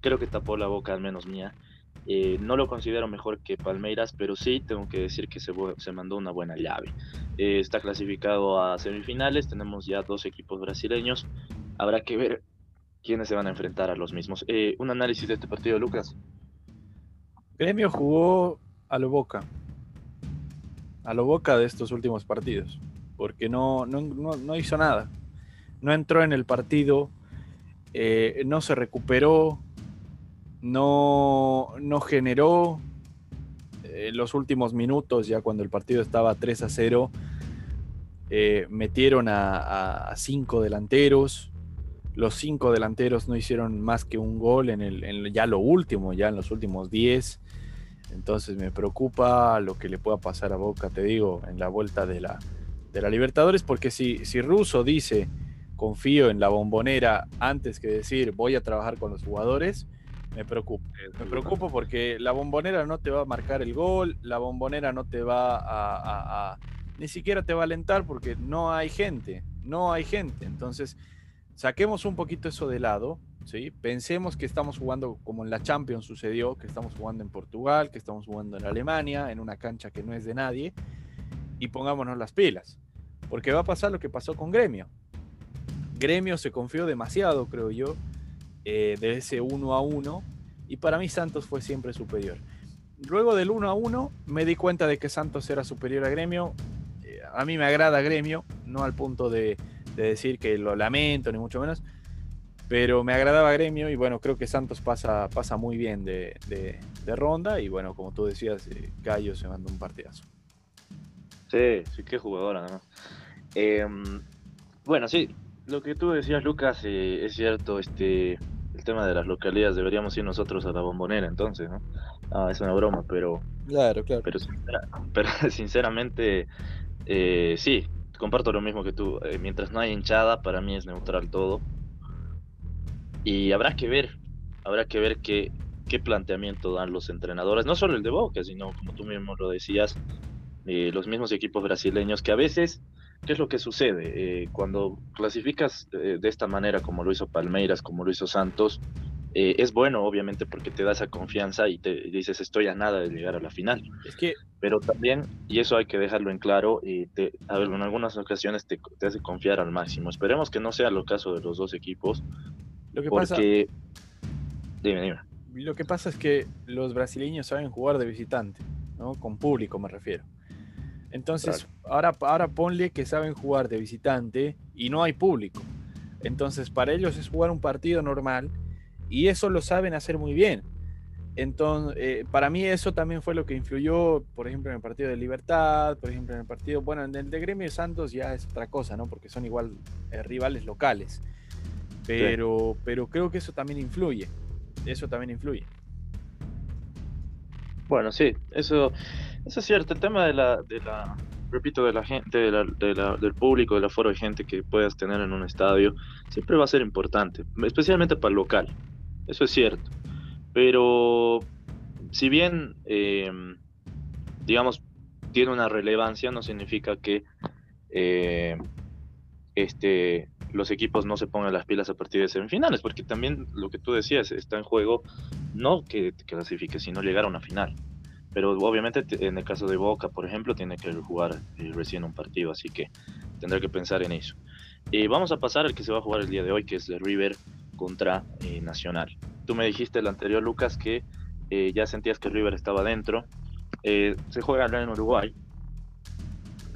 creo que tapó la boca, al menos mía. Eh, no lo considero mejor que Palmeiras, pero sí tengo que decir que se, se mandó una buena llave. Eh, está clasificado a semifinales, tenemos ya dos equipos brasileños. Habrá que ver quiénes se van a enfrentar a los mismos. Eh, un análisis de este partido, Lucas. Gremio jugó a lo boca. A lo boca de estos últimos partidos. Porque no, no, hizo nada. No entró en el partido. No se recuperó. No, generó. En los últimos minutos, ya cuando el partido estaba 3 a 0, eh, metieron a, cinco delanteros. Los cinco delanteros no hicieron más que un gol en, el, ya lo último, ya en los últimos 10. Entonces me preocupa lo que le pueda pasar a Boca, te digo, en la vuelta de la, de la Libertadores, porque si, si Russo dice confío en la bombonera antes que decir voy a trabajar con los jugadores, me preocupo. Me preocupo porque la bombonera no te va a marcar el gol, la bombonera no te va a ni siquiera te va a alentar porque no hay gente, no hay gente. Entonces, saquemos un poquito eso de lado, ¿sí? Pensemos que estamos jugando como en la Champions sucedió, que estamos jugando en Portugal, que estamos jugando en Alemania, en una cancha que no es de nadie, y pongámonos las pilas, porque va a pasar lo que pasó con Gremio. Gremio se confió demasiado, creo yo, eh, de ese 1 a 1, y para mí Santos fue siempre superior. Luego del 1 a 1 me di cuenta de que Santos era superior a Gremio a mí me agrada Gremio, no al punto de, decir que lo lamento, ni mucho menos, pero me agradaba Gremio y bueno, creo que Santos pasa, pasa muy bien de, ronda y bueno, como tú decías, eh, Gallo se manda un partidazo. Sí, sí, qué jugadora, ¿no? Em, bueno, sí, lo que tú decías, Lucas, eh, es cierto, este, el tema de las localidades, deberíamos ir nosotros a la bombonera entonces, ¿no? Ah, es una broma, pero... Claro, claro. pero sinceramente eh, sí, comparto lo mismo que tú. Eh, mientras no hay hinchada, para mí es neutral todo. Y habrá que ver, habrá que ver qué, qué planteamiento dan los entrenadores, no solo el de Boca, sino como tú mismo lo decías, eh, los mismos equipos brasileños que a veces, ¿qué es lo que sucede? cuando clasificas de esta manera, como lo hizo Palmeiras, como lo hizo Santos, eh, es bueno, obviamente, porque te da esa confianza y te dices, estoy a nada de llegar a la final. Es que... Pero también, y eso hay que dejarlo en claro, y te, a ver, en algunas ocasiones te, hace confiar al máximo. Esperemos que no sea lo caso de los dos equipos. Lo que porque... pasa... Dime, dime. Lo que pasa es que los brasileños saben jugar de visitante, ¿no? Con público me refiero. Entonces, ahora, ahora ponle que saben jugar de visitante y no hay público. Entonces, para ellos es jugar un partido normal y eso lo saben hacer muy bien. Entonces, eh, para mí eso también fue lo que influyó, por ejemplo, en el partido de Libertad, por ejemplo, en el partido, bueno, en el de Gremio Santos ya es otra cosa, ¿no? Porque son igual eh, rivales locales. Pero, pero creo que eso también influye. Eso también influye. Bueno, sí, eso, eso es cierto. El tema de la, de la repito, de la gente, del público, del aforo de gente que puedas tener en un estadio, siempre va a ser importante, especialmente para el local. Eso es cierto. Pero si bien, em, digamos, tiene una relevancia, no significa que eh, este, los equipos no se pongan las pilas a partir de semifinales, porque también lo que tú decías está en juego no que clasifique, sino llegar a una final. Pero obviamente en el caso de Boca, por ejemplo, tiene que jugar eh, recién un partido, así que tendrá que pensar en eso. Eh, vamos a pasar al que se va a jugar el día de hoy, que es River contra eh, Nacional. Tú me dijiste el anterior, Lucas, que ya sentías que River estaba dentro. se juega en Uruguay.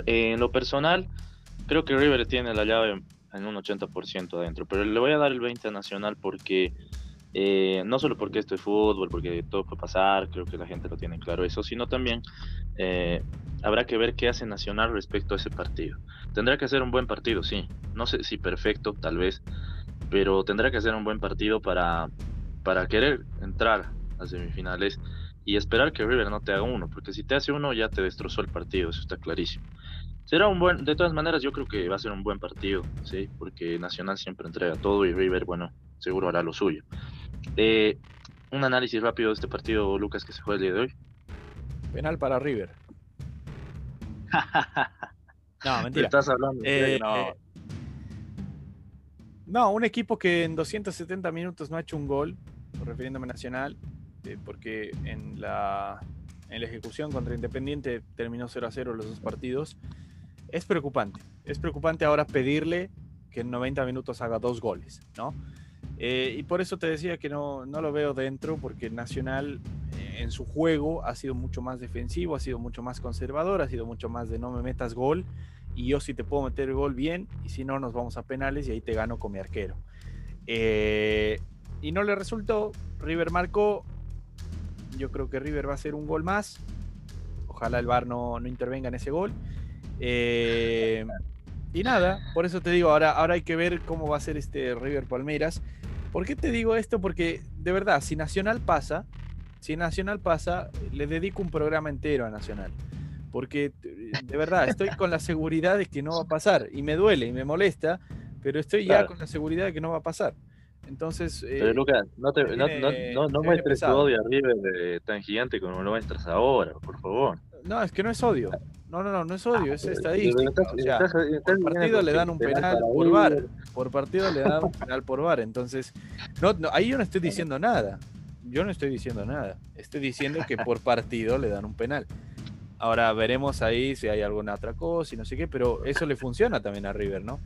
en lo personal, creo que River tiene la llave en un 80% adentro, pero le voy a dar el 20 a Nacional porque eh, no solo porque esto es fútbol, porque todo puede pasar, creo que la gente lo tiene claro eso, sino también eh, habrá que ver qué hace Nacional respecto a ese partido. Tendrá que hacer un buen partido, sí. No sé si perfecto, tal vez, pero tendrá que hacer un buen partido para, para querer entrar a semifinales y esperar que River no te haga uno, porque si te hace uno ya te destrozó el partido, eso está clarísimo. Será un buen, de todas maneras yo creo que va a ser un buen partido, sí, porque Nacional siempre entrega todo y River, bueno, seguro hará lo suyo. Eh, un análisis rápido de este partido, Lucas, que se juega el día de hoy. Penal para River. no, mentira. Estás hablando. Eh, no. no, un equipo que en 270 minutos no ha hecho un gol, refiriéndome a Nacional, eh, porque en la, en la ejecución contra Independiente terminó 0 a 0 los dos partidos. Es preocupante. Es preocupante ahora pedirle que en 90 minutos haga dos goles, ¿no? Eh, y por eso te decía que no, no lo veo dentro, porque Nacional eh, en su juego ha sido mucho más defensivo, ha sido mucho más conservador, ha sido mucho más de no me metas gol, y yo si te puedo meter el gol bien, y si no nos vamos a penales y ahí te gano con mi arquero. Eh, y no le resultó, River marcó, yo creo que River va a hacer un gol más, ojalá el VAR no, no intervenga en ese gol. y nada, por eso te digo, ahora, ahora hay que ver cómo va a ser este River Palmeiras. ¿Por qué te digo esto? Porque de verdad, si Nacional pasa, si Nacional pasa, le dedico un programa entero a Nacional. Porque de verdad, estoy con la seguridad de que no va a pasar. Y me duele y me molesta, pero estoy ya con la seguridad de que no va a pasar. Entonces. Pero eh, Lucas, no, te, no, no, no, muestres tu odio arriba de tan gigante como lo muestras ahora, por favor. No, es que no es odio. No, no, no, no es odio, es estadística. O sea, por partido le dan un penal por VAR. Por partido le dan un penal por VAR. Entonces, no, ahí yo no estoy diciendo nada. Yo no estoy diciendo nada. Estoy diciendo que por partido le dan un penal. Ahora veremos ahí si hay alguna otra cosa y no sé qué, pero eso le funciona también a River, ¿no?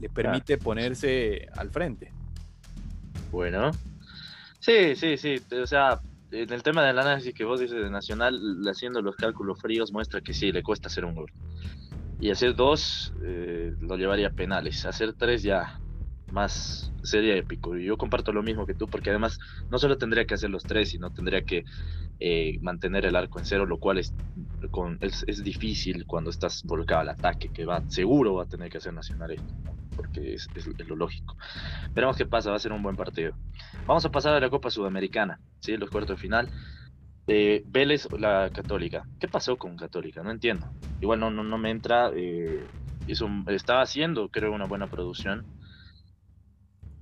Le permite ponerse al frente. Bueno. Sí, sí, sí. O sea, en el tema del análisis que vos dices de Nacional, haciendo los cálculos fríos muestra que sí, le cuesta hacer un gol. Y hacer dos eh, lo llevaría a penales. Hacer tres ya más sería épico. Yo comparto lo mismo que tú, porque además no solo tendría que hacer los tres, sino tendría que eh, mantener el arco en cero, lo cual es, con, es, difícil cuando estás volcado al ataque, que va seguro va a tener que hacer Nacional esto, porque es, lo lógico. Veremos qué pasa, va a ser un buen partido. Vamos a pasar a la Copa Sudamericana, ¿sí? los cuartos de final. Vélez, la Católica. ¿Qué pasó con Católica? No entiendo. Igual no, no, no me entra. Eh, estaba haciendo, creo, una buena producción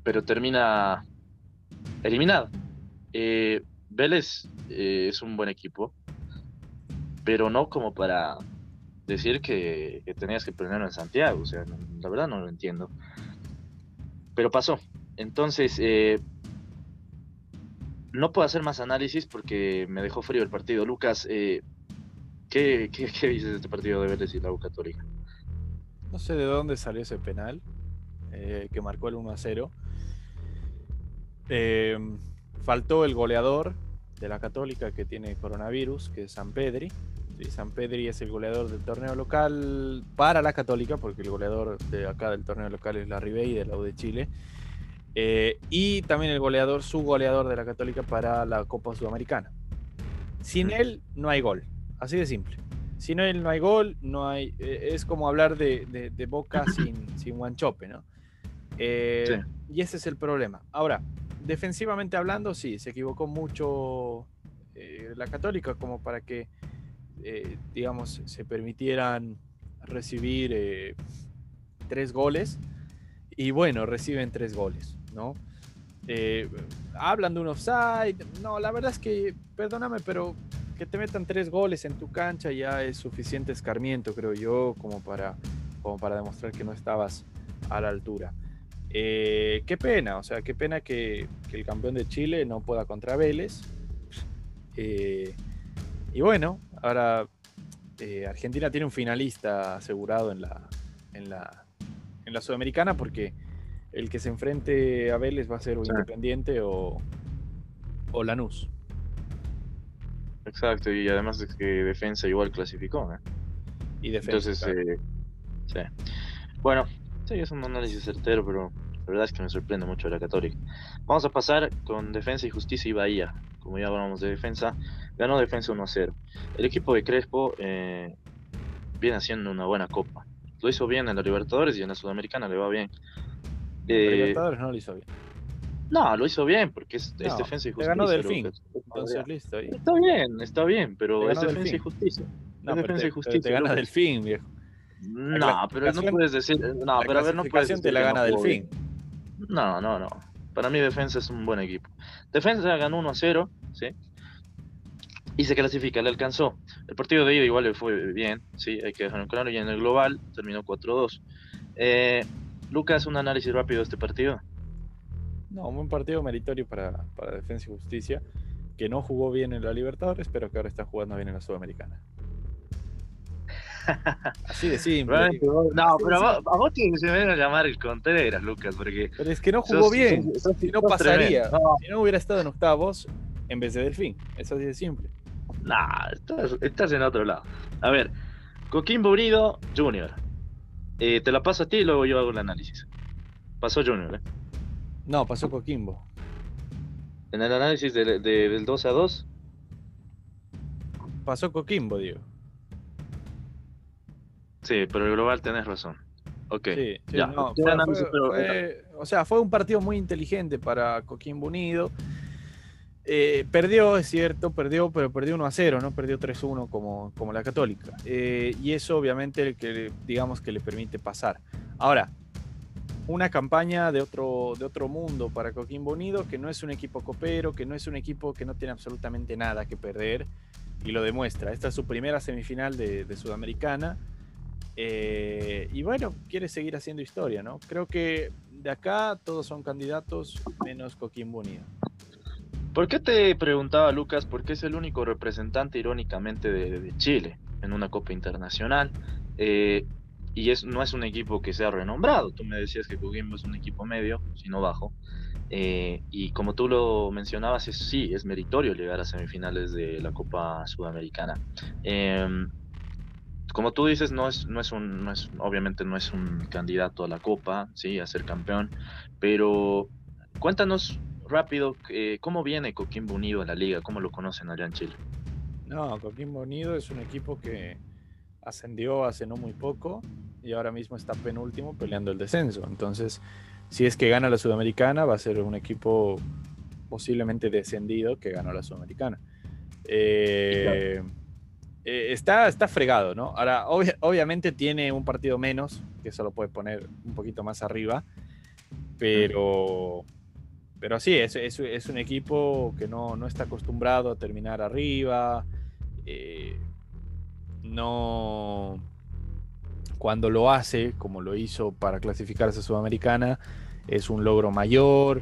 pero termina eliminado. Eh, Vélez eh, es un buen equipo, pero no como para decir que, tenías que ponerlo en Santiago. O sea, la verdad no lo entiendo. Pero pasó. Entonces, eh, no puedo hacer más análisis porque me dejó frío el partido. Lucas, ¿qué, qué, dices de este partido de Vélez y la U? No sé de dónde salió ese penal que marcó el 1 a 0. Em, faltó el goleador de la Católica que tiene coronavirus, que es San Pedri. San Pedri es el goleador del torneo local para la Católica, porque el goleador de acá del torneo local es la Ribey de la U de Chile. Eh, y también el goleador, su goleador de la Católica para la Copa Sudamericana. Sin él no hay gol, así de simple. Sin él no hay gol, no hay. Eh, es como hablar de, Boca sin, sin Guanchope, ¿no? Eh, y ese es el problema. Ahora, defensivamente hablando, sí, se equivocó mucho la Católica como para que, eh, digamos, se permitieran recibir eh, tres goles. Y bueno, reciben tres goles, ¿no? hablan de un offside. No, la verdad es que, perdóname, pero que te metan tres goles en tu cancha ya es suficiente escarmiento, creo yo, como para, como para demostrar que no estabas a la altura. Eh, qué pena, o sea, qué pena que, el campeón de Chile no pueda contra Vélez. Eh, y bueno, ahora eh, Argentina tiene un finalista asegurado en la, en la, en la Sudamericana porque el que se enfrente a Vélez va a ser o Independiente o, o Lanús. Exacto, y además es que Defensa igual clasificó. Y Defensa. Entonces, sí. Bueno, Sí, es un análisis certero, pero la verdad es que me sorprende mucho la Católica. Vamos a pasar con Defensa y Justicia y Bahía. Como ya hablamos de defensa, ganó Defensa 1-0. El equipo de Crespo eh, viene haciendo una buena copa. Lo hizo bien en la Libertadores y en la Sudamericana le va bien. En la Libertadores no lo hizo bien. No, lo hizo bien porque es, defensa y justicia. ganó Delfín. Entonces listo. Está bien, está bien, pero es defensa y justicia. No, defensa y justicia. Te gana Delfín, viejo. No, pero no puedes decir. No, pero a ver, no puedes decir. te la gana del fin. No, no, no. Para mí, Defensa es un buen equipo. Defensa ganó 1 a 0, ¿sí? Y se clasifica, le alcanzó. El partido de ida igual le fue bien, sí, hay que dejarlo claro. Y en el global terminó 4-2. Eh, Lucas, un análisis rápido de este partido. No, un buen partido meritorio para, para Defensa y Justicia, que no jugó bien en la Libertadores, pero que ahora está jugando bien en la Sudamericana. Así de simple. no, pero a vos, tienes que se me a llamar el Contreras, Lucas, porque. Pero es que no jugó bien. si no pasaría. Si no hubiera estado en octavos en vez de Delfín. Es así de simple. Nah, estás, en otro lado. A ver, Coquimbo Unido Junior. Eh, te la paso a ti y luego yo hago el análisis. Pasó Junior, ¿eh? No, pasó Coquimbo. En el análisis del 2 a 2. Pasó Coquimbo, digo. Sí, pero el global tenés razón. Ok. Sí, ya. o sea, fue un partido muy inteligente para Coquimbo Unido. Eh, perdió, es cierto, perdió, pero perdió 1 a 0, no perdió 3-1 como, como la Católica. Eh, y eso obviamente que, digamos que le permite pasar. Ahora, una campaña de otro, de otro mundo para Coquimbo Unido, que no es un equipo copero, que no es un equipo que no tiene absolutamente nada que perder, y lo demuestra. Esta es su primera semifinal de, Sudamericana. Eh, y bueno, quiere seguir haciendo historia, ¿no? Creo que de acá todos son candidatos menos Coquimbo Unido. ¿Por qué te preguntaba Lucas? Porque es el único representante irónicamente de, Chile en una Copa Internacional. Eh, y es, no es un equipo que sea renombrado. Tú me decías que Coquimbo es un equipo medio, sino bajo. Eh, y como tú lo mencionabas, es, sí, es meritorio llegar a semifinales de la Copa Sudamericana. Em, como tú dices, no es, no es un, no es, obviamente no es un candidato a la Copa, sí, a ser campeón, pero cuéntanos rápido, eh, ¿cómo viene Coquimbo Unido a la liga? ¿Cómo lo conocen allá en Chile? No, Coquimbo Unido es un equipo que ascendió hace no muy poco y ahora mismo está penúltimo peleando el descenso. Entonces, si es que gana la Sudamericana, va a ser un equipo posiblemente descendido que ganó la Sudamericana. Eh, eh, está, está fregado, ¿no? Ahora, obviamente tiene un partido menos, que eso lo puede poner un poquito más arriba, pero pero sí, es, es, un equipo que no, está acostumbrado a terminar arriba. Eh, no. Cuando lo hace, como lo hizo para clasificarse a Sudamericana, es un logro mayor.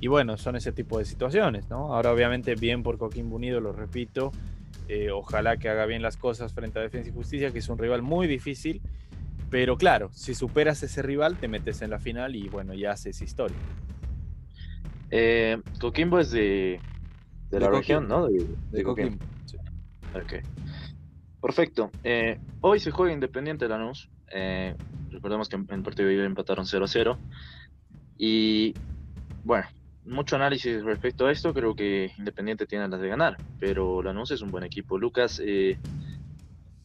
Y bueno, son ese tipo de situaciones, ¿no? Ahora, obviamente, bien por Coquimbo Unido, lo repito. Eh, ojalá que haga bien las cosas frente a Defensa y Justicia, que es un rival muy difícil. Pero claro, si superas ese rival, te metes en la final y bueno, ya haces historia. Eh, Coquimbo es de, de, la región, ¿no? De, Coquimbo. Ok. Perfecto. Eh, hoy se juega Independiente Lanús. Eh, recordemos que en el partido de empataron 0 a 0. Y bueno, mucho análisis respecto a esto. Creo que Independiente tiene las de ganar, pero Lanús es un buen equipo. Lucas, eh,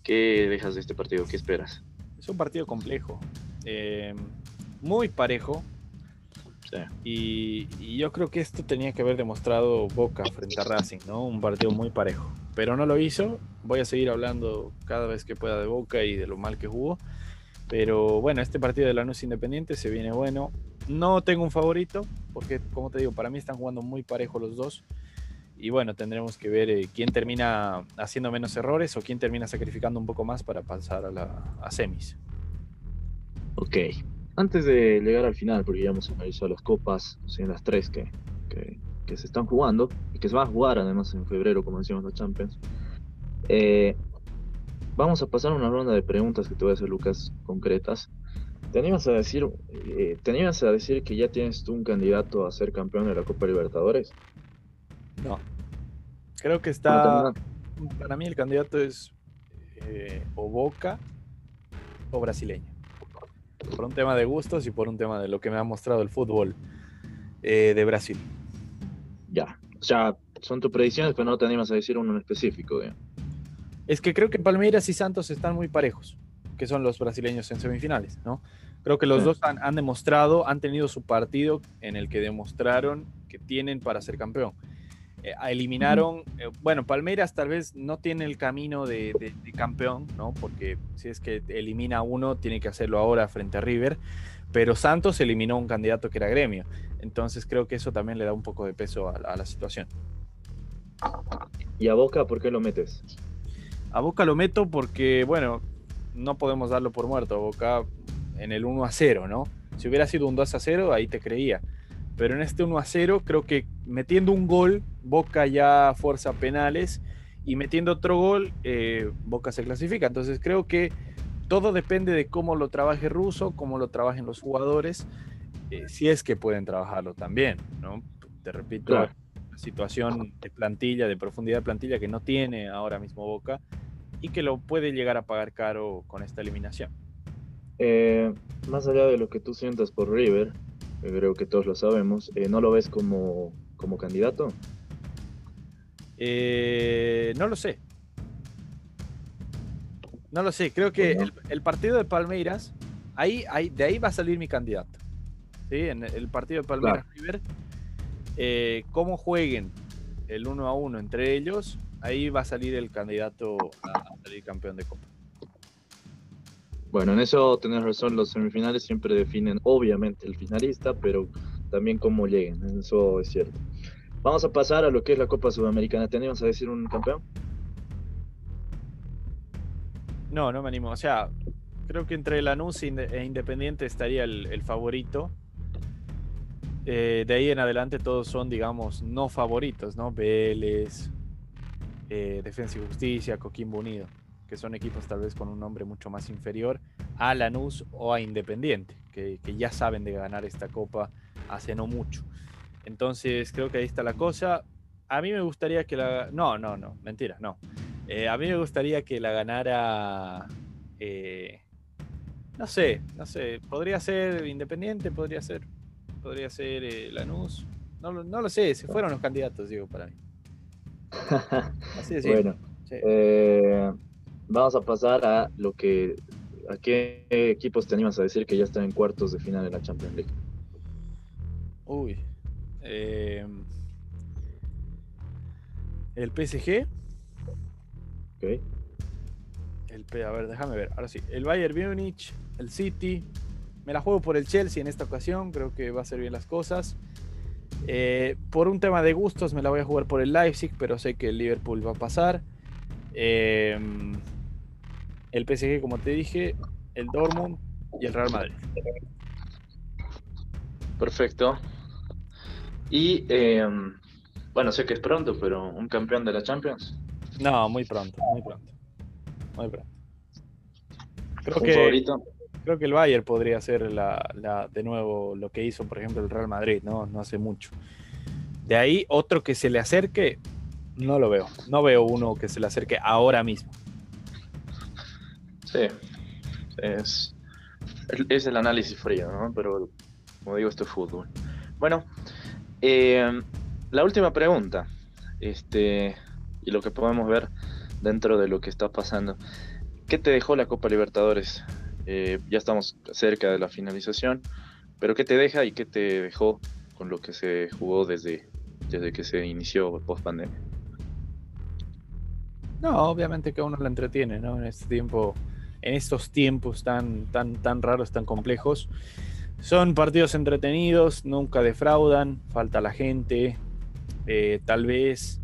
¿qué dejas de este partido? ¿Qué esperas? Es un partido complejo, eh, muy parejo. Y, yo creo que esto tenía que haber demostrado Boca frente a Racing, ¿no? Un partido muy parejo. Pero no lo hizo. Voy a seguir hablando cada vez que pueda de Boca y de lo mal que jugó. Pero bueno, este partido de la Lanús Independiente se viene bueno. No tengo un favorito, porque como te digo, para mí están jugando muy parejo los dos. Y bueno, tendremos que ver eh, quién termina haciendo menos errores o quién termina sacrificando un poco más para pasar a, la, a semis. Ok, antes de llegar al final, porque ya hemos analizado las copas, en las tres que, que, se están jugando y que se van a jugar además en febrero, como decíamos los Champions, eh, vamos a pasar una ronda de preguntas que te voy a hacer, Lucas, concretas. ¿Te animas a decir, eh, ¿te a decir que ya tienes tú un candidato a ser campeón de la Copa Libertadores? No. Creo que está. Para mí el candidato es eh, o Boca o brasileño por un tema de gustos y por un tema de lo que me ha mostrado el fútbol eh, de Brasil. Ya, o sea, son tus predicciones, pero no te animas a decir uno en específico. Es que creo que Palmeiras y Santos están muy parejos, que son los brasileños en semifinales, ¿no? Creo que los dos han, han, demostrado, han tenido su partido en el que demostraron que tienen para ser campeón. Eh, eliminaron, eh, bueno, Palmeiras tal vez no tiene el camino de, campeón, ¿no? Porque si es que elimina uno, tiene que hacerlo ahora frente a River, pero Santos eliminó un candidato que era gremio, entonces creo que eso también le da un poco de peso a, la situación. ¿Y a Boca por qué lo metes? A Boca lo meto porque, bueno, no podemos darlo por muerto, a Boca en el 1 a 0, ¿no? Si hubiera sido un 2 a 0, ahí te creía pero en este 1 a 0 creo que metiendo un gol, Boca ya fuerza penales y metiendo otro gol, eh, Boca se clasifica. Entonces creo que todo depende de cómo lo trabaje Russo, cómo lo trabajen los jugadores, eh, si es que pueden trabajarlo también, ¿no? Te repito, la situación de plantilla, de profundidad de plantilla que no tiene ahora mismo Boca y que lo puede llegar a pagar caro con esta eliminación. Eh, más allá de lo que tú sientas por River, creo que todos lo sabemos, ¿no lo ves como, como candidato? No lo sé, no lo sé, creo que el, partido de Palmeiras, ahí, ahí, de ahí va a salir mi candidato. ¿sí? En el partido de Palmeiras River, eh, cómo jueguen el uno a uno entre ellos, ahí va a salir el candidato a, salir campeón de Copa. Bueno, en eso tenés razón, los semifinales siempre definen obviamente el finalista, pero también cómo lleguen, eso es cierto. Vamos a pasar a lo que es la Copa Sudamericana. ¿Tenemos a decir un campeón? No, no me animo. O sea, creo que entre Lanús e Independiente estaría el, favorito. Eh, de ahí en adelante todos son, digamos, no favoritos, ¿no? Vélez, eh, Defensa y Justicia, Coquimbo Unido, que son equipos tal vez con un nombre mucho más inferior a Lanús o a Independiente, que, que ya saben de ganar esta copa hace no mucho. Entonces creo que ahí está la cosa. A mí me gustaría que la... No, no, no, mentira, no. Eh, a mí me gustaría que la ganara. Eh, no sé, no sé. Podría ser Independiente, podría ser. Podría ser eh, Lanús. No, no, lo sé, se fueron los candidatos, digo, para mí. Así de Bueno, vamos a pasar a lo que. ¿A qué equipos te animas a decir que ya están en cuartos de final de la Champions League? Uy. El PSG. Ok. El, a ver, déjame ver. Ahora sí. El Bayern Múnich, el City. Me la juego por el Chelsea en esta ocasión. Creo que va a ser bien las cosas. Eh, por un tema de gustos me la voy a jugar por el Leipzig, pero sé que el Liverpool va a pasar. Em, el PSG, como te dije, el Dortmund y el Real Madrid. Perfecto. Y em, bueno, sé que es pronto, pero un campeón de la Champions. No, muy pronto, muy pronto. Muy pronto. Creo que, creo que el Bayern podría ser la, de nuevo lo que hizo, por ejemplo, el Real Madrid, ¿no? No hace mucho. De ahí, otro que se le acerque, no lo veo. No veo uno que se le acerque ahora mismo. Sí. Es, es el análisis frío, ¿no? Pero, como digo, esto es fútbol. Bueno, eh, la última pregunta. Este, y lo que podemos ver dentro de lo que está pasando. ¿Qué te dejó la Copa Libertadores? Eh, ya estamos cerca de la finalización, pero ¿qué te deja y qué te dejó con lo que se jugó desde, desde que se inició post pandemia? No, obviamente que a uno lo entretiene, ¿no? En este tiempo, en estos tiempos tan, tan, tan raros, tan complejos. Son partidos entretenidos, nunca defraudan, falta la gente, eh, tal vez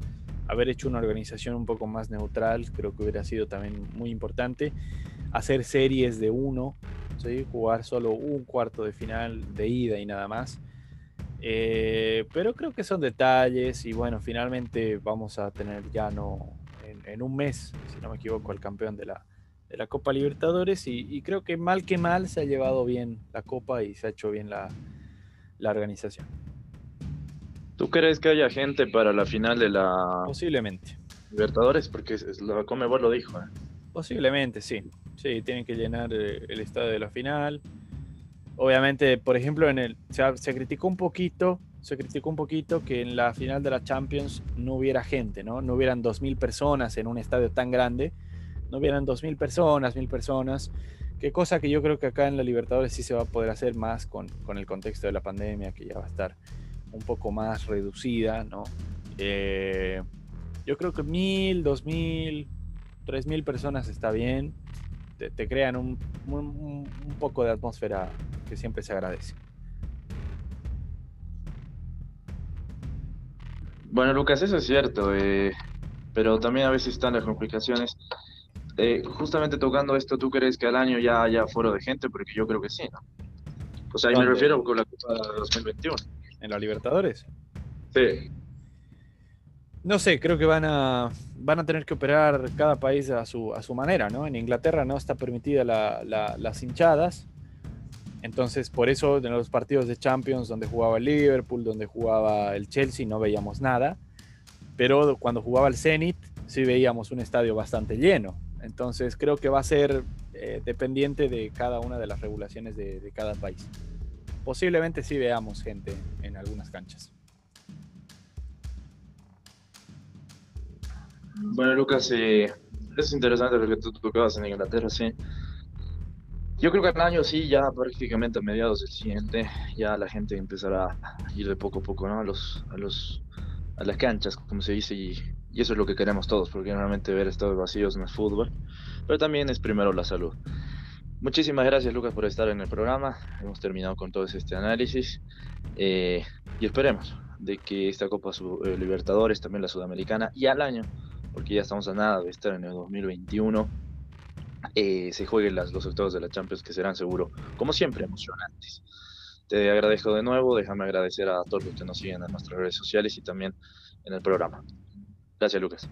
haber hecho una organización un poco más neutral, creo que hubiera sido también muy importante. Hacer series de uno, jugar solo un cuarto de final de ida y nada más. Eh, pero creo que son detalles y bueno, finalmente vamos a tener ya no en, un mes, si no me equivoco, el campeón de la, de la Copa Libertadores y, creo que mal que mal se ha llevado bien la Copa y se ha hecho bien la, la organización. ¿Tú crees que haya gente para la final de la Posiblemente. Libertadores? Porque la Comebol lo dijo. ¿eh? Posiblemente, sí. Sí, tienen que llenar eh, el estadio de la final. Obviamente, por ejemplo, en el se, criticó un poquito, se criticó un poquito que en la final de la Champions no hubiera gente, ¿no? No hubieran 2000 personas en un estadio tan grande. No hubieran 2000 personas, 1000 personas. Qué cosa que yo creo que acá en la Libertadores sí se va a poder hacer más con, con el contexto de la pandemia, que ya va a estar un poco más reducida, ¿no? Eh, yo creo que mil, dos mil, tres mil personas está bien. Te, crean un, un, poco de atmósfera que siempre se agradece. Bueno, Lucas, eso es cierto, eh, pero también a veces están las complicaciones. Eh, justamente tocando esto, ¿tú crees que al año ya haya foro de gente? Porque yo creo que sí, ¿no? O sea, ahí me refiero con la Copa 2021. ¿En la Libertadores? Sí. No sé, creo que van a, van a tener que operar cada país a su, a su manera, ¿no? En Inglaterra no está permitida las hinchadas, entonces por eso en los partidos de Champions donde jugaba el Liverpool, donde jugaba el Chelsea, no veíamos nada, pero cuando jugaba el Zenit sí veíamos un estadio bastante lleno. Entonces creo que va a ser eh, dependiente de cada una de las regulaciones de, cada país. Posiblemente sí veamos gente en algunas canchas. Bueno, Lucas, eh, es interesante lo que tú tocabas en Inglaterra, sí. Yo creo que al año sí, ya prácticamente a mediados del siguiente, ya la gente empezará a ir de poco a poco, ¿no? A los, a los, a las canchas, como se dice, y, eso es lo que queremos todos, porque normalmente ver estados vacíos no es fútbol, pero también es primero la salud. Muchísimas gracias, Lucas, por estar en el programa. Hemos terminado con todo este análisis eh, y esperemos de que esta Copa eh, Libertadores, también la Sudamericana y al año porque ya estamos a nada de estar en el 2021. Eh, se jueguen las, los octavos de la Champions, que serán seguro, como siempre, emocionantes. Te agradezco de nuevo, déjame agradecer a todos los que nos siguen en nuestras redes sociales y también en el programa. Gracias, Lucas.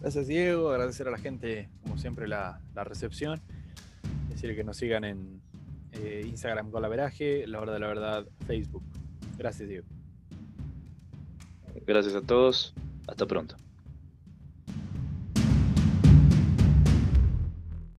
Gracias, Diego. Agradecer a la gente, como siempre, la, la recepción. Decir que nos sigan en eh, Instagram con la veraje, la hora de la verdad, Facebook. Gracias, Diego. Gracias a todos. Hasta pronto.